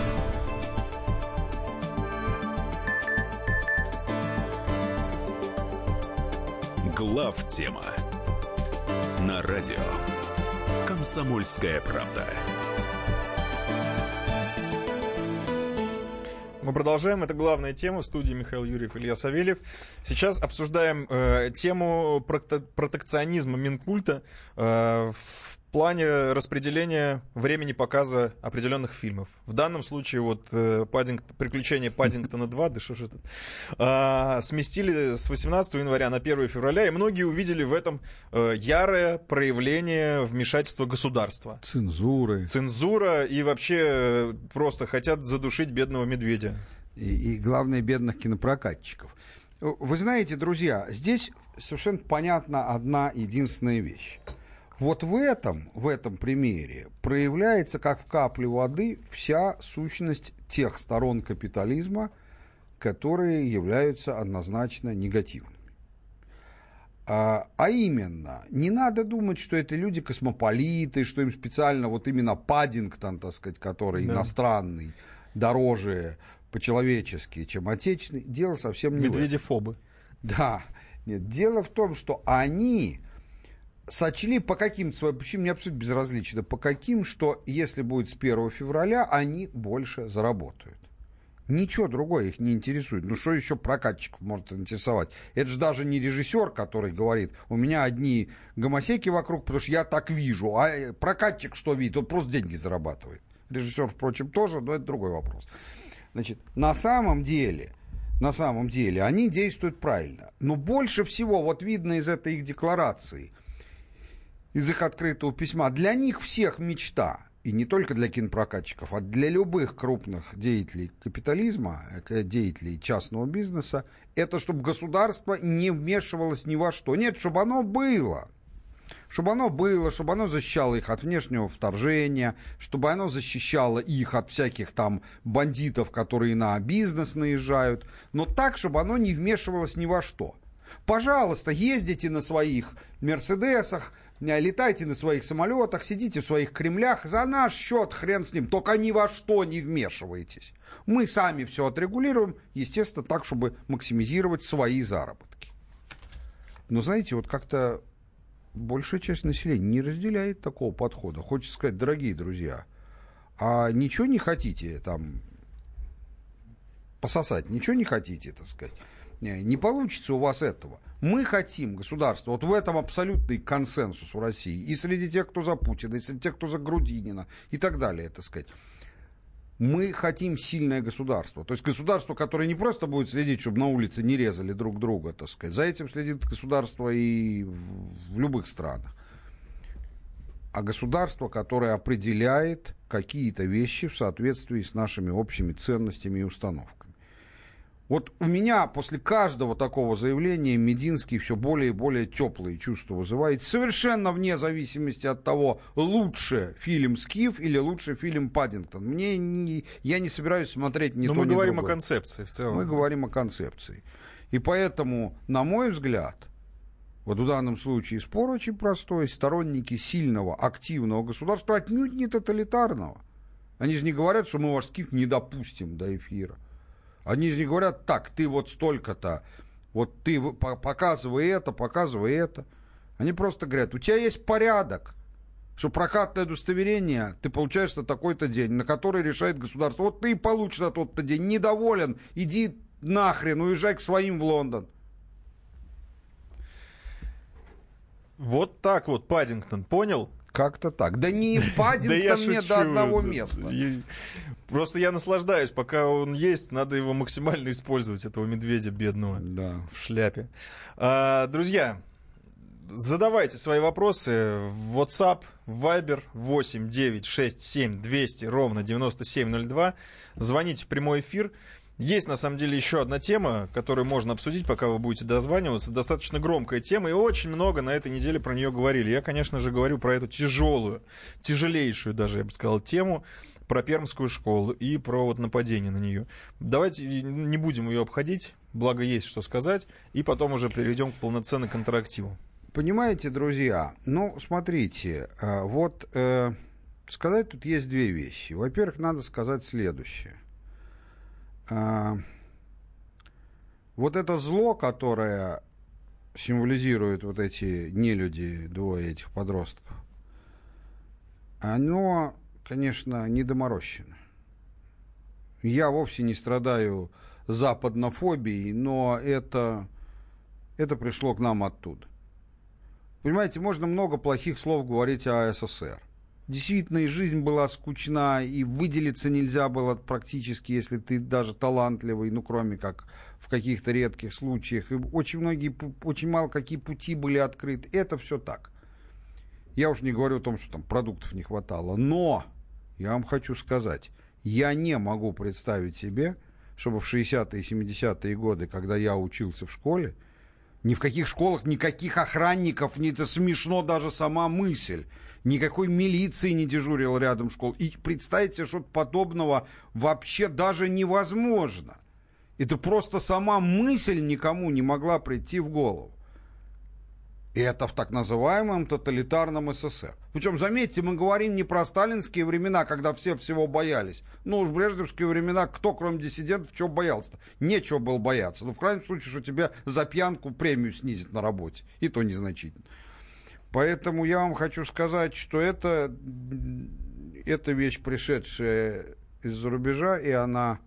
Глав тема на радио Комсомольская правда. Мы продолжаем. Это главная тема в студии Михаил Юрьев, Илья Савельев. Сейчас обсуждаем э, тему проте- протекционизма Минкульта э, в плане распределения времени показа определенных фильмов. В данном случае вот э, Паддинг- «Приключения Паддингтона 2», да что ж это, а, сместили с 18 января на 1 февраля, и многие увидели в этом э, ярое проявление вмешательства государства. Цензуры. Цензура и вообще э, просто хотят задушить бедного медведя. И, и главное, бедных кинопрокатчиков. Вы знаете, друзья, здесь совершенно понятна одна единственная вещь. Вот в этом, в этом примере проявляется, как в капле воды, вся сущность тех сторон капитализма, которые являются однозначно негативными. А, а именно, не надо думать, что это люди космополиты, что им специально вот именно Паддингтон, так сказать, который да. иностранный, дороже по-человечески, чем отечественный. Дело совсем не Медведефобы. Да. Нет, дело в том, что они сочли по каким своим, почему мне абсолютно безразлично, по каким, что если будет с 1 февраля, они больше заработают. Ничего другое их не интересует. Ну что еще прокатчиков может интересовать? Это же даже не режиссер, который говорит, у меня одни гомосеки вокруг, потому что я так вижу. А э, прокатчик что видит? Он просто деньги зарабатывает. Режиссер, впрочем, тоже, но это другой вопрос. Значит, на самом деле, на самом деле, они действуют правильно. Но больше всего, вот видно из этой их декларации, из их открытого письма, для них всех мечта, и не только для кинопрокатчиков, а для любых крупных деятелей капитализма, э, деятелей частного бизнеса, это чтобы государство не вмешивалось ни во что. Нет, чтобы оно было – чтобы оно было, чтобы оно защищало их от внешнего вторжения, чтобы оно защищало их от всяких там бандитов, которые на бизнес наезжают, но так, чтобы оно не вмешивалось ни во что. Пожалуйста, ездите на своих Мерседесах, летайте на своих самолетах, сидите в своих Кремлях, за наш счет хрен с ним, только ни во что не вмешивайтесь. Мы сами все отрегулируем, естественно, так, чтобы максимизировать свои заработки. Но знаете, вот как-то большая часть населения не разделяет такого подхода. Хочется сказать, дорогие друзья, а ничего не хотите там пососать, ничего не хотите, так сказать. Не получится у вас этого. Мы хотим государство, вот в этом абсолютный консенсус в России, и среди тех, кто за Путина, и среди тех, кто за Грудинина, и так далее, так сказать мы хотим сильное государство. То есть государство, которое не просто будет следить, чтобы на улице не резали друг друга, так сказать. За этим следит государство и в, в любых странах. А государство, которое определяет какие-то вещи в соответствии с нашими общими ценностями и установками. Вот у меня после каждого такого заявления Мединский все более и более теплые чувства вызывает, совершенно вне зависимости от того, лучше фильм «Скиф» или лучше фильм «Паддингтон». Мне не, я не собираюсь смотреть ни Но то, мы ни говорим другое. о концепции в целом. Мы говорим о концепции. И поэтому, на мой взгляд, вот в данном случае спор очень простой. Сторонники сильного, активного государства отнюдь не тоталитарного. Они же не говорят, что мы ваш скиф не допустим до эфира. Они же не говорят, так, ты вот столько-то, вот ты показывай это, показывай это. Они просто говорят, у тебя есть порядок, что прокатное удостоверение ты получаешь на такой-то день, на который решает государство. Вот ты и получишь на тот-то день. Недоволен, иди нахрен, уезжай к своим в Лондон. Вот так вот Паддингтон, понял? Как-то так. Да не Паддингтон мне до одного места. Просто я наслаждаюсь, пока он есть, надо его максимально использовать, этого медведя бедного да. в шляпе. А, друзья, задавайте свои вопросы в WhatsApp, в Viber 8 9 6 7 200 ровно 9702. Звоните в прямой эфир. Есть, на самом деле, еще одна тема, которую можно обсудить, пока вы будете дозваниваться. Достаточно громкая тема, и очень много на этой неделе про нее говорили. Я, конечно же, говорю про эту тяжелую, тяжелейшую даже, я бы сказал, тему, про пермскую школу и про вот нападение на нее. Давайте не будем ее обходить, благо есть что сказать, и потом уже перейдем к полноценному контрактиву. Понимаете, друзья, ну, смотрите, э, вот э, сказать тут есть две вещи. Во-первых, надо сказать следующее а, вот это зло, которое символизирует вот эти нелюди, двое этих подростков, оно, конечно, недоморощено. Я вовсе не страдаю западнофобией, но это, это пришло к нам оттуда. Понимаете, можно много плохих слов говорить о СССР действительно и жизнь была скучна, и выделиться нельзя было практически, если ты даже талантливый, ну, кроме как в каких-то редких случаях. И очень многие, очень мало какие пути были открыты. Это все так. Я уж не говорю о том, что там продуктов не хватало. Но, я вам хочу сказать, я не могу представить себе, чтобы в 60-е и 70-е годы, когда я учился в школе, ни в каких школах никаких охранников, не это смешно даже сама мысль. Никакой милиции не дежурил рядом школ. И представить себе что-то подобного вообще даже невозможно. Это просто сама мысль никому не могла прийти в голову. И это в так называемом тоталитарном СССР. Причем, заметьте, мы говорим не про сталинские времена, когда все всего боялись. Ну уж в брежневские времена кто, кроме диссидентов, чего боялся-то? Нечего было бояться. Ну, в крайнем случае, что тебя за пьянку премию снизит на работе. И то незначительно. Поэтому я вам хочу сказать, что это, это вещь, пришедшая из-за рубежа, и она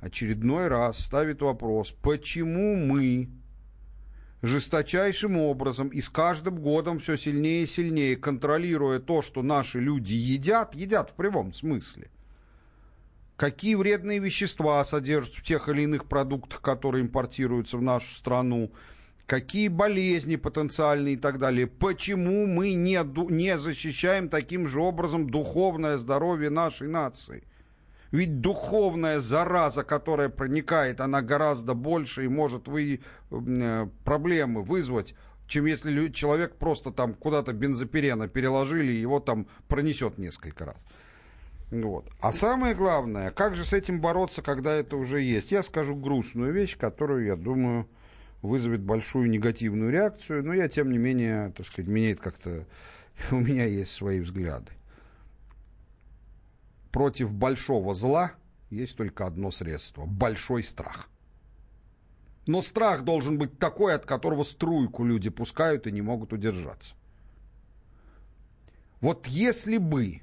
очередной раз ставит вопрос, почему мы жесточайшим образом и с каждым годом все сильнее и сильнее, контролируя то, что наши люди едят, едят в прямом смысле, какие вредные вещества содержатся в тех или иных продуктах, которые импортируются в нашу страну, какие болезни потенциальные и так далее. Почему мы не, не защищаем таким же образом духовное здоровье нашей нации? Ведь духовная зараза, которая проникает, она гораздо больше и может вы, э, проблемы вызвать, чем если человек просто там куда-то бензопирена переложили, и его там пронесет несколько раз. Вот. А самое главное, как же с этим бороться, когда это уже есть? Я скажу грустную вещь, которую, я думаю, вызовет большую негативную реакцию, но я, тем не менее, так сказать, меняет как-то... У меня есть свои взгляды против большого зла есть только одно средство – большой страх. Но страх должен быть такой, от которого струйку люди пускают и не могут удержаться. Вот если бы,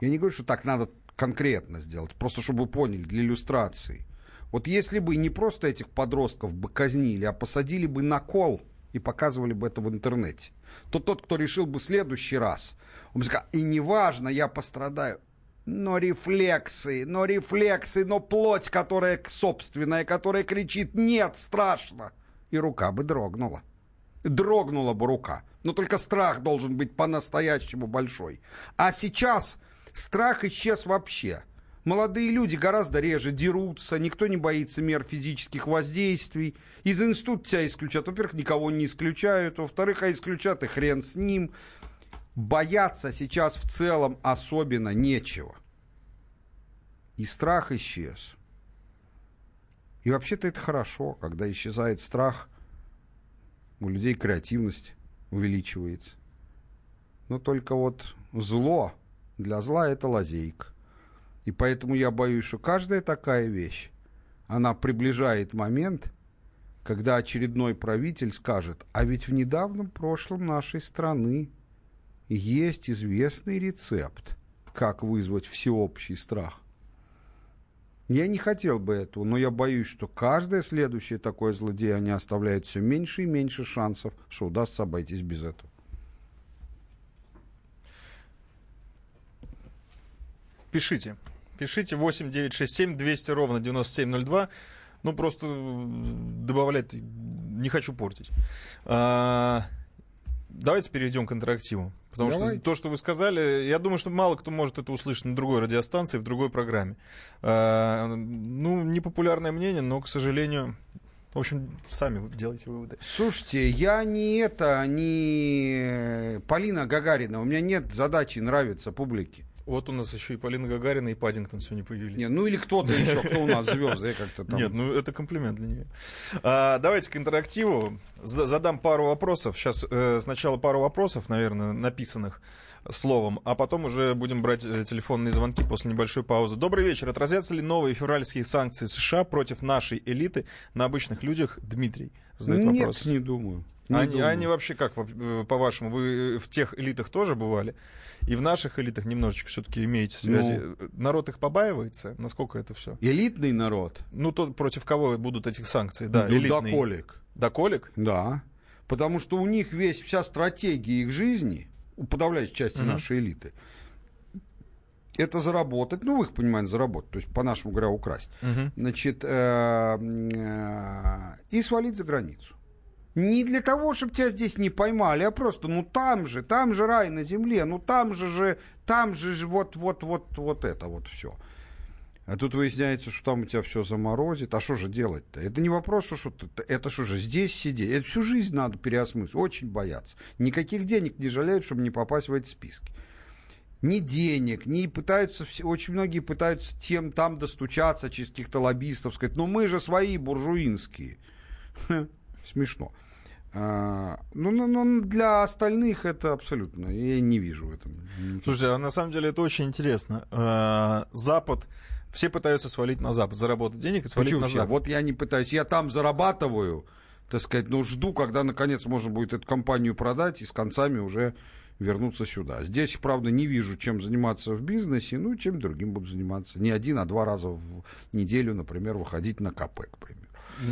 я не говорю, что так надо конкретно сделать, просто чтобы вы поняли, для иллюстрации. Вот если бы не просто этих подростков бы казнили, а посадили бы на кол и показывали бы это в интернете, то тот, кто решил бы в следующий раз, он бы сказал, и неважно, я пострадаю, но рефлексы, но рефлексы, но плоть, которая собственная, которая кричит «нет, страшно!» И рука бы дрогнула. Дрогнула бы рука. Но только страх должен быть по-настоящему большой. А сейчас страх исчез вообще. Молодые люди гораздо реже дерутся, никто не боится мер физических воздействий. Из института тебя исключат. Во-первых, никого не исключают. Во-вторых, а исключат и хрен с ним бояться сейчас в целом особенно нечего. И страх исчез. И вообще-то это хорошо, когда исчезает страх, у людей креативность увеличивается. Но только вот зло, для зла это лазейка. И поэтому я боюсь, что каждая такая вещь, она приближает момент, когда очередной правитель скажет, а ведь в недавнем прошлом нашей страны есть известный рецепт, как вызвать всеобщий страх. Я не хотел бы этого, но я боюсь, что каждое следующее такое злодеяние оставляет все меньше и меньше шансов, что удастся обойтись без этого. Пишите. Пишите 8967 200 ровно 9702. Ну, просто добавлять не хочу портить. А, давайте перейдем к интерактиву. Потому Давайте. что то, что вы сказали, я думаю, что мало кто может это услышать на другой радиостанции, в другой программе. А, ну, непопулярное мнение, но, к сожалению, в общем, сами делайте выводы. Слушайте, я не это, не Полина Гагарина. У меня нет задачи нравиться публике. Вот у нас еще и Полина Гагарина, и Паддингтон сегодня появились. Нет, ну или кто-то еще, кто у нас звезды как-то там. Нет, ну это комплимент для нее. А, давайте к интерактиву. Задам пару вопросов. Сейчас э, сначала пару вопросов, наверное, написанных словом, а потом уже будем брать э, телефонные звонки после небольшой паузы. Добрый вечер. Отразятся ли новые февральские санкции США против нашей элиты на обычных людях? Дмитрий задает Нет, вопрос. не думаю. Не они, думаю. они вообще как, э, по-вашему, вы в тех элитах тоже бывали? И в наших элитах немножечко все-таки имеете связи. Ну, народ их побаивается? Насколько это все? Элитный народ? Ну, то, против кого будут эти санкции? Да, ну, элитный. доколик. Доколик? Да. Потому что у них весь, вся стратегия их жизни, у подавляющей части uh-huh. нашей элиты, это заработать, ну, в их понимании заработать, то есть, по-нашему говоря, украсть, uh-huh. значит, э, э, и свалить за границу. Не для того, чтобы тебя здесь не поймали, а просто, ну там же, там же рай на земле, ну там же же, там же же вот, вот, вот, вот это вот все. А тут выясняется, что там у тебя все заморозит. А что же делать-то? Это не вопрос, что, что это что же здесь сидеть? Это всю жизнь надо переосмыслить. Очень бояться. Никаких денег не жалеют, чтобы не попасть в эти списки. Ни денег, ни пытаются, очень многие пытаются тем там достучаться через каких-то лоббистов, сказать, ну мы же свои буржуинские. Смешно. А, ну, ну, ну, для остальных это абсолютно, я не вижу в этом. Слушайте, а на самом деле это очень интересно. Э, Запад, все пытаются свалить на Запад, заработать денег и свалить Почему на все? Запад. Вот я не пытаюсь, я там зарабатываю, так сказать, но жду, когда наконец можно будет эту компанию продать и с концами уже вернуться сюда. Здесь, правда, не вижу, чем заниматься в бизнесе, ну, чем другим буду заниматься. Не один, а два раза в неделю, например, выходить на КП, к примеру.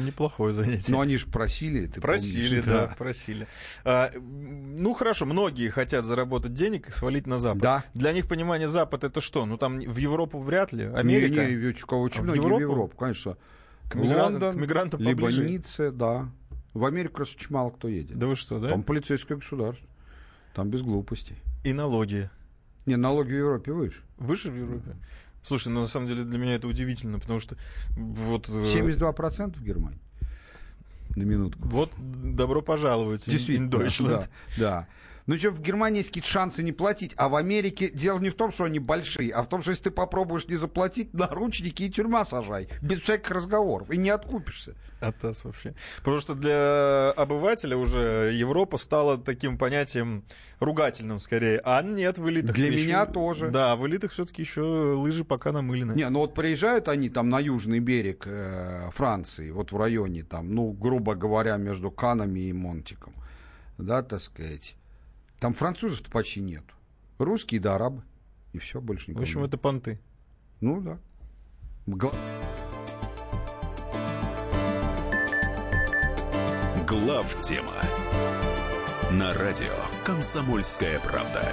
Неплохое занятие. Но они же просили, ты Просили, помнишь, да, просили. А, ну хорошо, многие хотят заработать денег и свалить на Запад. Да. Для них понимание Запад это что? Ну там в Европу вряд ли. Америка. Не, не, очень, А в многие в Европу? Европу, конечно. К мигран- Лондон, к мигрантам либо поближе. Ницца, да. В Америку, раз, очень мало кто едет. Да вы что, да? Там полицейское государство. Там без глупостей. И налоги. Не, налоги в Европе выше. Выше в Европе? Слушай, ну на самом деле для меня это удивительно, потому что вот... э, 72% в Германии. На минутку. Вот добро пожаловать. in Действительно. Deutschland. Да, да. Ну что, в Германии есть какие-то шансы не платить, а в Америке дело не в том, что они большие, а в том, что если ты попробуешь не заплатить, наручники и тюрьма сажай. Без всяких разговоров. И не откупишься. Атас вообще. Потому что для обывателя уже Европа стала таким понятием ругательным скорее. А нет, в элитах Для еще- меня тоже. Да, в элитах все-таки еще лыжи пока намылены. Не, ну вот приезжают они там на южный берег э, Франции, вот в районе там, ну, грубо говоря, между Канами и Монтиком, да, так сказать. Там французов-то почти нет. Русские да арабы. И все, больше В никого общем, нет. это понты. Ну да. Гла- Глав тема на радио Комсомольская правда.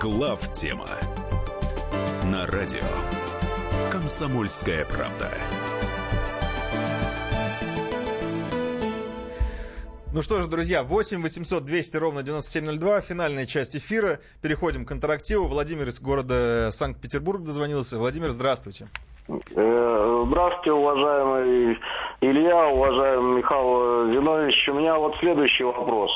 Глав тема на радио Комсомольская правда. Ну что ж, друзья, 8 800 200 ровно 9702, финальная часть эфира. Переходим к интерактиву. Владимир из города Санкт-Петербург дозвонился. Владимир, здравствуйте. Э, Здравствуйте, уважаемый Илья, уважаемый Михаил Зинович. У меня вот следующий вопрос.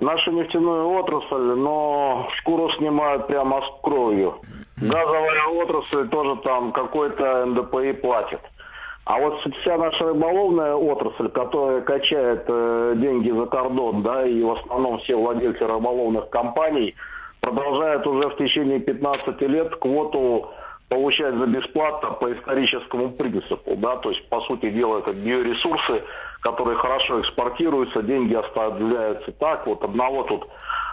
Нашу нефтяную отрасль, но шкуру снимают прямо с кровью. Газовая отрасль тоже там какой-то НДПИ платит. А вот вся наша рыболовная отрасль, которая качает э, деньги за кордон, да, и в основном все владельцы рыболовных компаний продолжают уже в течение 15 лет квоту получать за бесплатно по историческому принципу, да, то есть, по сути дела, это биоресурсы, которые хорошо экспортируются, деньги оставляются так, вот одного тут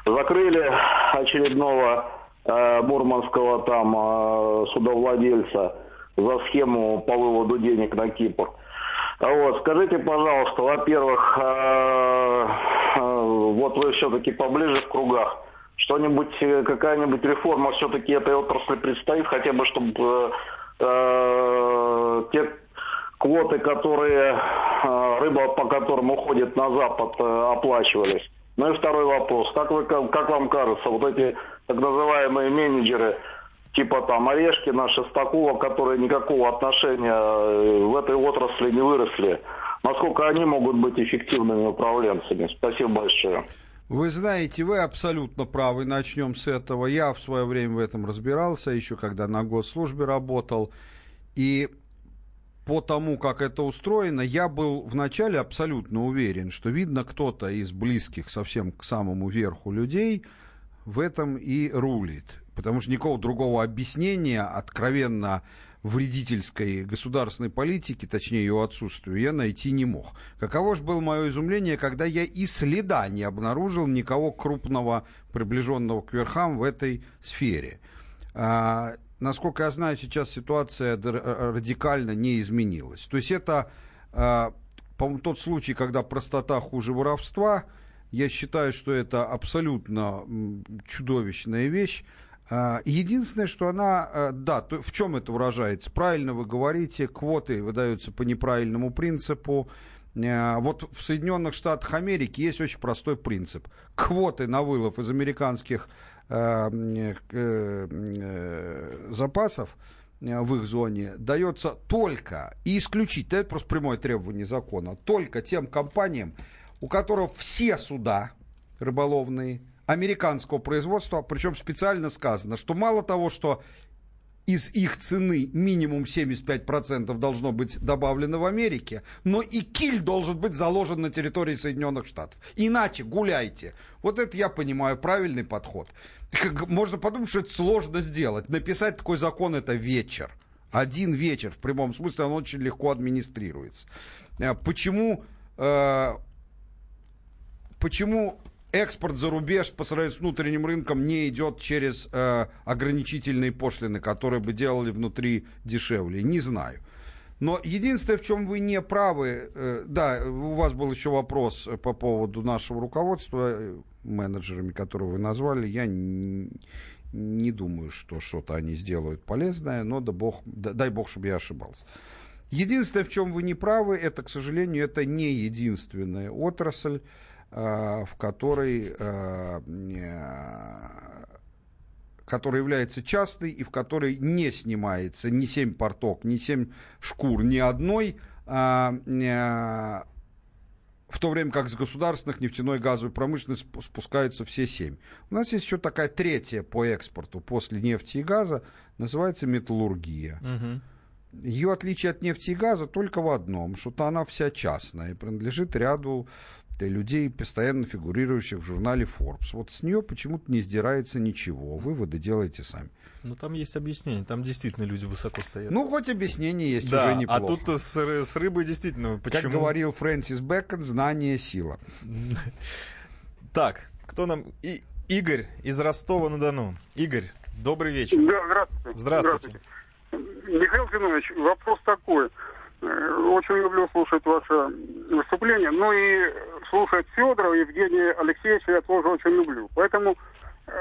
закрыли очередного э, мурманского там э, судовладельца за схему по выводу денег на Кипр. Вот, скажите, пожалуйста, во-первых, э, э, вот вы все-таки поближе в кругах, что-нибудь, э, какая-нибудь реформа все-таки этой отрасли предстоит, хотя бы чтобы э, те квоты, которые э, рыба, по которым уходит на Запад, э, оплачивались. Ну и второй вопрос. Как, вы, как, вам кажется, вот эти так называемые менеджеры, типа там Орешкина, Шестакова, которые никакого отношения э, в этой отрасли не выросли, насколько они могут быть эффективными управленцами? Спасибо большое. Вы знаете, вы абсолютно правы. Начнем с этого. Я в свое время в этом разбирался, еще когда на госслужбе работал. И по тому, как это устроено, я был вначале абсолютно уверен, что, видно, кто-то из близких совсем к самому верху людей в этом и рулит. Потому что никакого другого объяснения откровенно вредительской государственной политики, точнее ее отсутствию, я найти не мог. Каково же было мое изумление, когда я и следа не обнаружил никого крупного, приближенного к верхам в этой сфере. А, насколько я знаю, сейчас ситуация радикально не изменилась. То есть это, э, по-моему, тот случай, когда простота хуже воровства. Я считаю, что это абсолютно чудовищная вещь. А, единственное, что она, э, да, то, в чем это выражается? Правильно вы говорите, квоты выдаются по неправильному принципу. Э, вот в Соединенных Штатах Америки есть очень простой принцип. Квоты на вылов из американских э, запасов в их зоне дается только и исключительно, это просто прямое требование закона, только тем компаниям, у которых все суда рыболовные американского производства, причем специально сказано, что мало того, что из их цены минимум 75% должно быть добавлено в Америке, но и киль должен быть заложен на территории Соединенных Штатов. Иначе гуляйте. Вот это я понимаю правильный подход. Можно подумать, что это сложно сделать. Написать такой закон это вечер. Один вечер, в прямом смысле, он очень легко администрируется. Э, почему, э, почему экспорт за рубеж по сравнению с внутренним рынком не идет через э, ограничительные пошлины, которые бы делали внутри дешевле. Не знаю. Но единственное, в чем вы не правы, э, да, у вас был еще вопрос по поводу нашего руководства, э, менеджерами, которые вы назвали, я не, не думаю, что что-то они сделают полезное, но да бог, да, дай бог, чтобы я ошибался. Единственное, в чем вы не правы, это, к сожалению, это не единственная отрасль, Э, в которой э, которая является частной и в которой не снимается ни семь порток, ни семь шкур, ни одной, а, э, в то время как с государственных нефтяной и газовой промышленности спускаются все семь. У нас есть еще такая третья по экспорту после нефти и газа, называется металлургия. Угу. Ее отличие от нефти и газа только в одном, что она вся частная и принадлежит ряду людей, постоянно фигурирующих в журнале Forbes. Вот с нее почему-то не сдирается ничего. Выводы делаете сами. Ну, там есть объяснение. Там действительно люди высоко стоят. Ну, хоть объяснение есть, да, уже неплохо. А тут с, с рыбой действительно почему... Как говорил Фрэнсис Бэкон, знание – сила. Так, кто нам... И, Игорь из Ростова-на-Дону. Игорь, добрый вечер. Да, здравствуйте. Здравствуйте. здравствуйте. Михаил Зинович, вопрос такой. Э, очень люблю слушать ваше выступление. Ну и слушать Федорова, Евгения Алексеевича я тоже очень люблю. Поэтому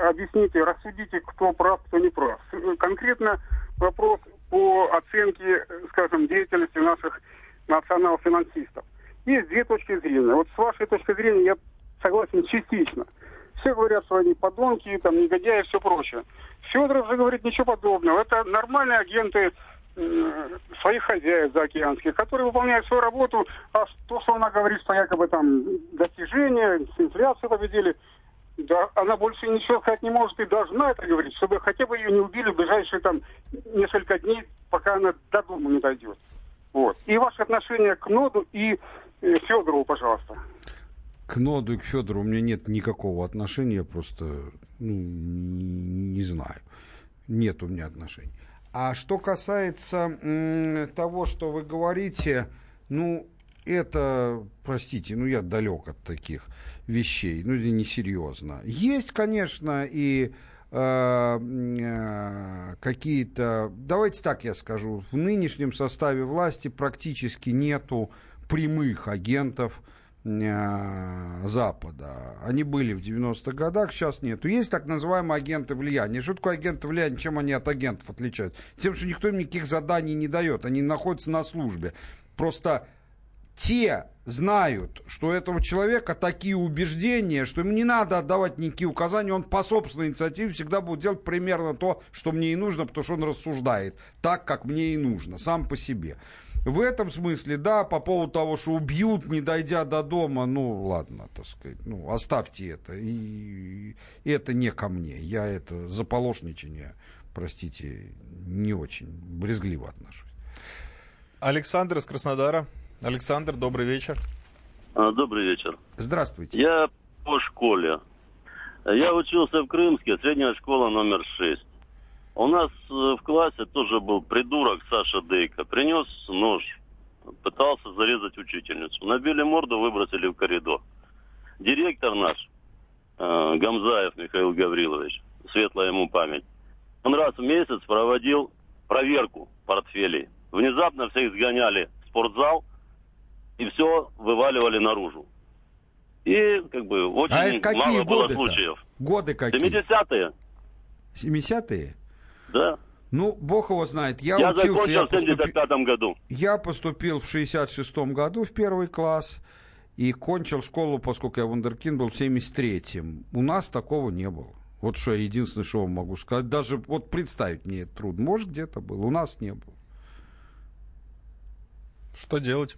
объясните, рассудите, кто прав, кто не прав. Конкретно вопрос по оценке, скажем, деятельности наших национал-финансистов. Есть две точки зрения. Вот с вашей точки зрения я согласен частично. Все говорят, что они подонки, там, негодяи и все прочее. Федоров же говорит ничего подобного. Это нормальные агенты своих хозяев заокеанских, которые выполняют свою работу, а то, что она говорит, что якобы там достижения, инфляцию победили, да, она больше ничего сказать не может и должна это говорить, чтобы хотя бы ее не убили в ближайшие там несколько дней, пока она до дома не дойдет. Вот. И ваше отношение к Ноду и э, Федорову, пожалуйста. К Ноду и к Федору у меня нет никакого отношения, я просто ну, не знаю. Нет у меня отношений. А что касается того, что вы говорите, ну, это, простите, ну, я далек от таких вещей, ну, это несерьезно. Есть, конечно, и э, э, какие-то, давайте так я скажу, в нынешнем составе власти практически нету прямых агентов, Запада. Они были в 90-х годах, сейчас нету. Есть так называемые агенты влияния. Что такое агенты влияния? Чем они от агентов отличаются? Тем, что никто им никаких заданий не дает. Они находятся на службе. Просто те знают, что у этого человека такие убеждения, что ему не надо отдавать никакие указания, он по собственной инициативе всегда будет делать примерно то, что мне и нужно, потому что он рассуждает так, как мне и нужно, сам по себе. В этом смысле, да, по поводу того, что убьют, не дойдя до дома, ну, ладно, так сказать, ну, оставьте это. И, и это не ко мне. Я это заполошничание, простите, не очень брезгливо отношусь. Александр из Краснодара. Александр, добрый вечер. А, добрый вечер. Здравствуйте. Я по школе. Я учился в Крымске, средняя школа номер 6. У нас э, в классе тоже был придурок Саша Дейка. Принес нож, пытался зарезать учительницу. Набили морду, выбросили в коридор. Директор наш, э, Гамзаев Михаил Гаврилович, светлая ему память, Он раз в месяц проводил проверку портфелей. Внезапно всех сгоняли в спортзал и все вываливали наружу. И как бы очень А это какие мало было годы-то? случаев. Годы какие? 70-е, 70-е? Да. Ну, бог его знает. Я, Я, учился, закончил я, в 75 году. я поступил в 66-м году в первый класс и кончил школу, поскольку я вундеркинд был в 73-м. У нас такого не было. Вот что я единственное, что вам могу сказать. Даже вот представить мне это трудно. Может, где-то было. У нас не было. Что делать?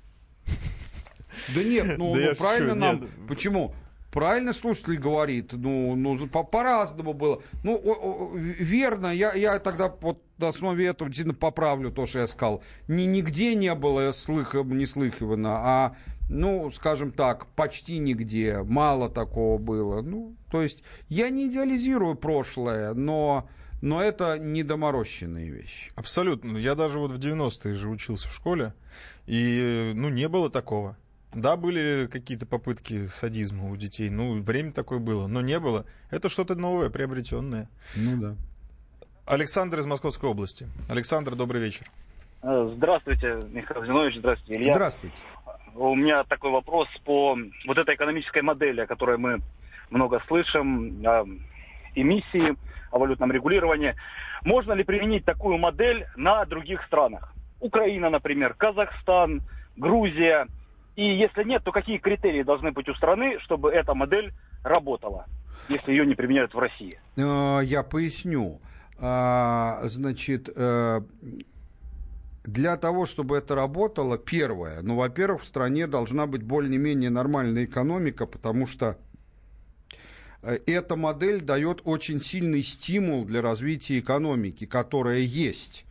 Да нет, ну, Да ну, правильно нам. нет. Почему? Правильно слушатель говорит, ну, ну по- по-разному было. Ну, о- о, верно, я, я тогда вот на основе этого действительно поправлю то, что я сказал. Ни, нигде не было слыха, не слыхивано, а, ну, скажем так, почти нигде, мало такого было. Ну, то есть я не идеализирую прошлое, но, но это недоморощенные вещи. Абсолютно. Я даже вот в 90-е же учился в школе, и, ну, не было такого. Да, были какие-то попытки садизма у детей, ну, время такое было, но не было. Это что-то новое, приобретенное. Ну да. Александр из Московской области. Александр, добрый вечер. Э, Здравствуйте, Михаил Зинович, здравствуйте, Илья. Здравствуйте. У меня такой вопрос по вот этой экономической модели, о которой мы много слышим, о эмиссии, о валютном регулировании. Можно ли применить такую модель на других странах? Украина, например, Казахстан, Грузия. И если нет, то какие критерии должны быть у страны, чтобы эта модель работала, если ее не применяют в России? Э, Я поясню. А, Значит, э, для того, чтобы это работало, первое, ну, во-первых, в стране должна быть более-менее нормальная экономика, потому что э, эта модель дает очень сильный стимул для развития экономики, которая есть.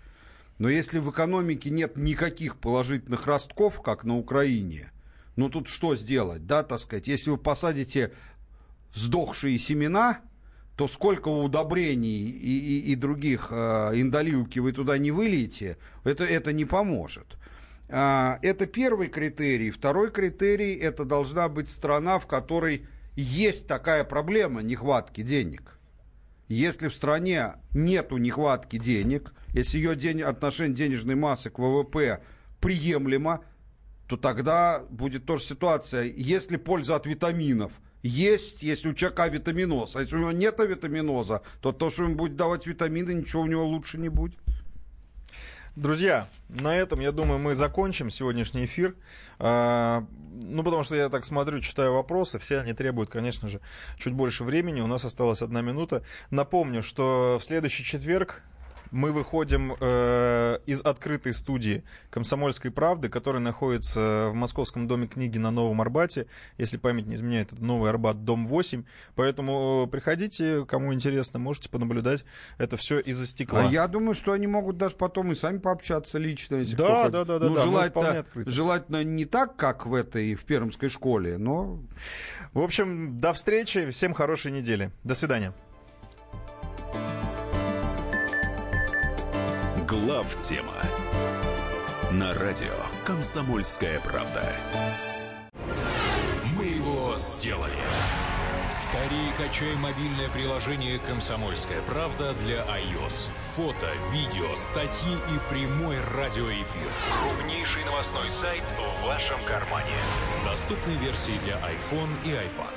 Но если в экономике нет никаких положительных ростков, как на Украине, ну тут что сделать, да, так сказать, если вы посадите сдохшие семена, то сколько удобрений и, и- и других э, индолилки вы туда не выльете, это, это не поможет. А, это первый критерий. Второй критерий – это должна быть страна, в которой есть такая проблема нехватки денег. Если в стране нету нехватки денег, если ее день, отношение денежной массы к ВВП приемлемо, то тогда будет тоже ситуация, если польза от витаминов есть, если у человека витаминоз, а если у него нет витаминоза, то то, что ему будет давать витамины, ничего у него лучше не будет. Друзья, на этом, я думаю, мы закончим сегодняшний эфир. А, Ну, потому что я так смотрю, читаю вопросы, все они требуют, конечно же, чуть больше времени. У нас осталась одна минута. Напомню, что в следующий четверг мы выходим э, из открытой студии «Комсомольской правды», которая находится в Московском доме книги на Новом Арбате. Если память не изменяет, это Новый Арбат, дом 8. Поэтому э, приходите, кому интересно, можете понаблюдать это все из-за стекла. А я думаю, что они могут даже потом и сами пообщаться лично, если Да, да, да, да, Ну, да, желательно, желательно не так, как в этой, в пермской школе, но... В общем, до встречи, всем хорошей недели. До свидания. Глав тема на радио Комсомольская правда. Мы его сделали. Скорее качай мобильное приложение «Комсомольская правда» для iOS. Фото, видео, статьи и прямой радиоэфир. Крупнейший новостной сайт в вашем кармане. Доступны версии для iPhone и iPad.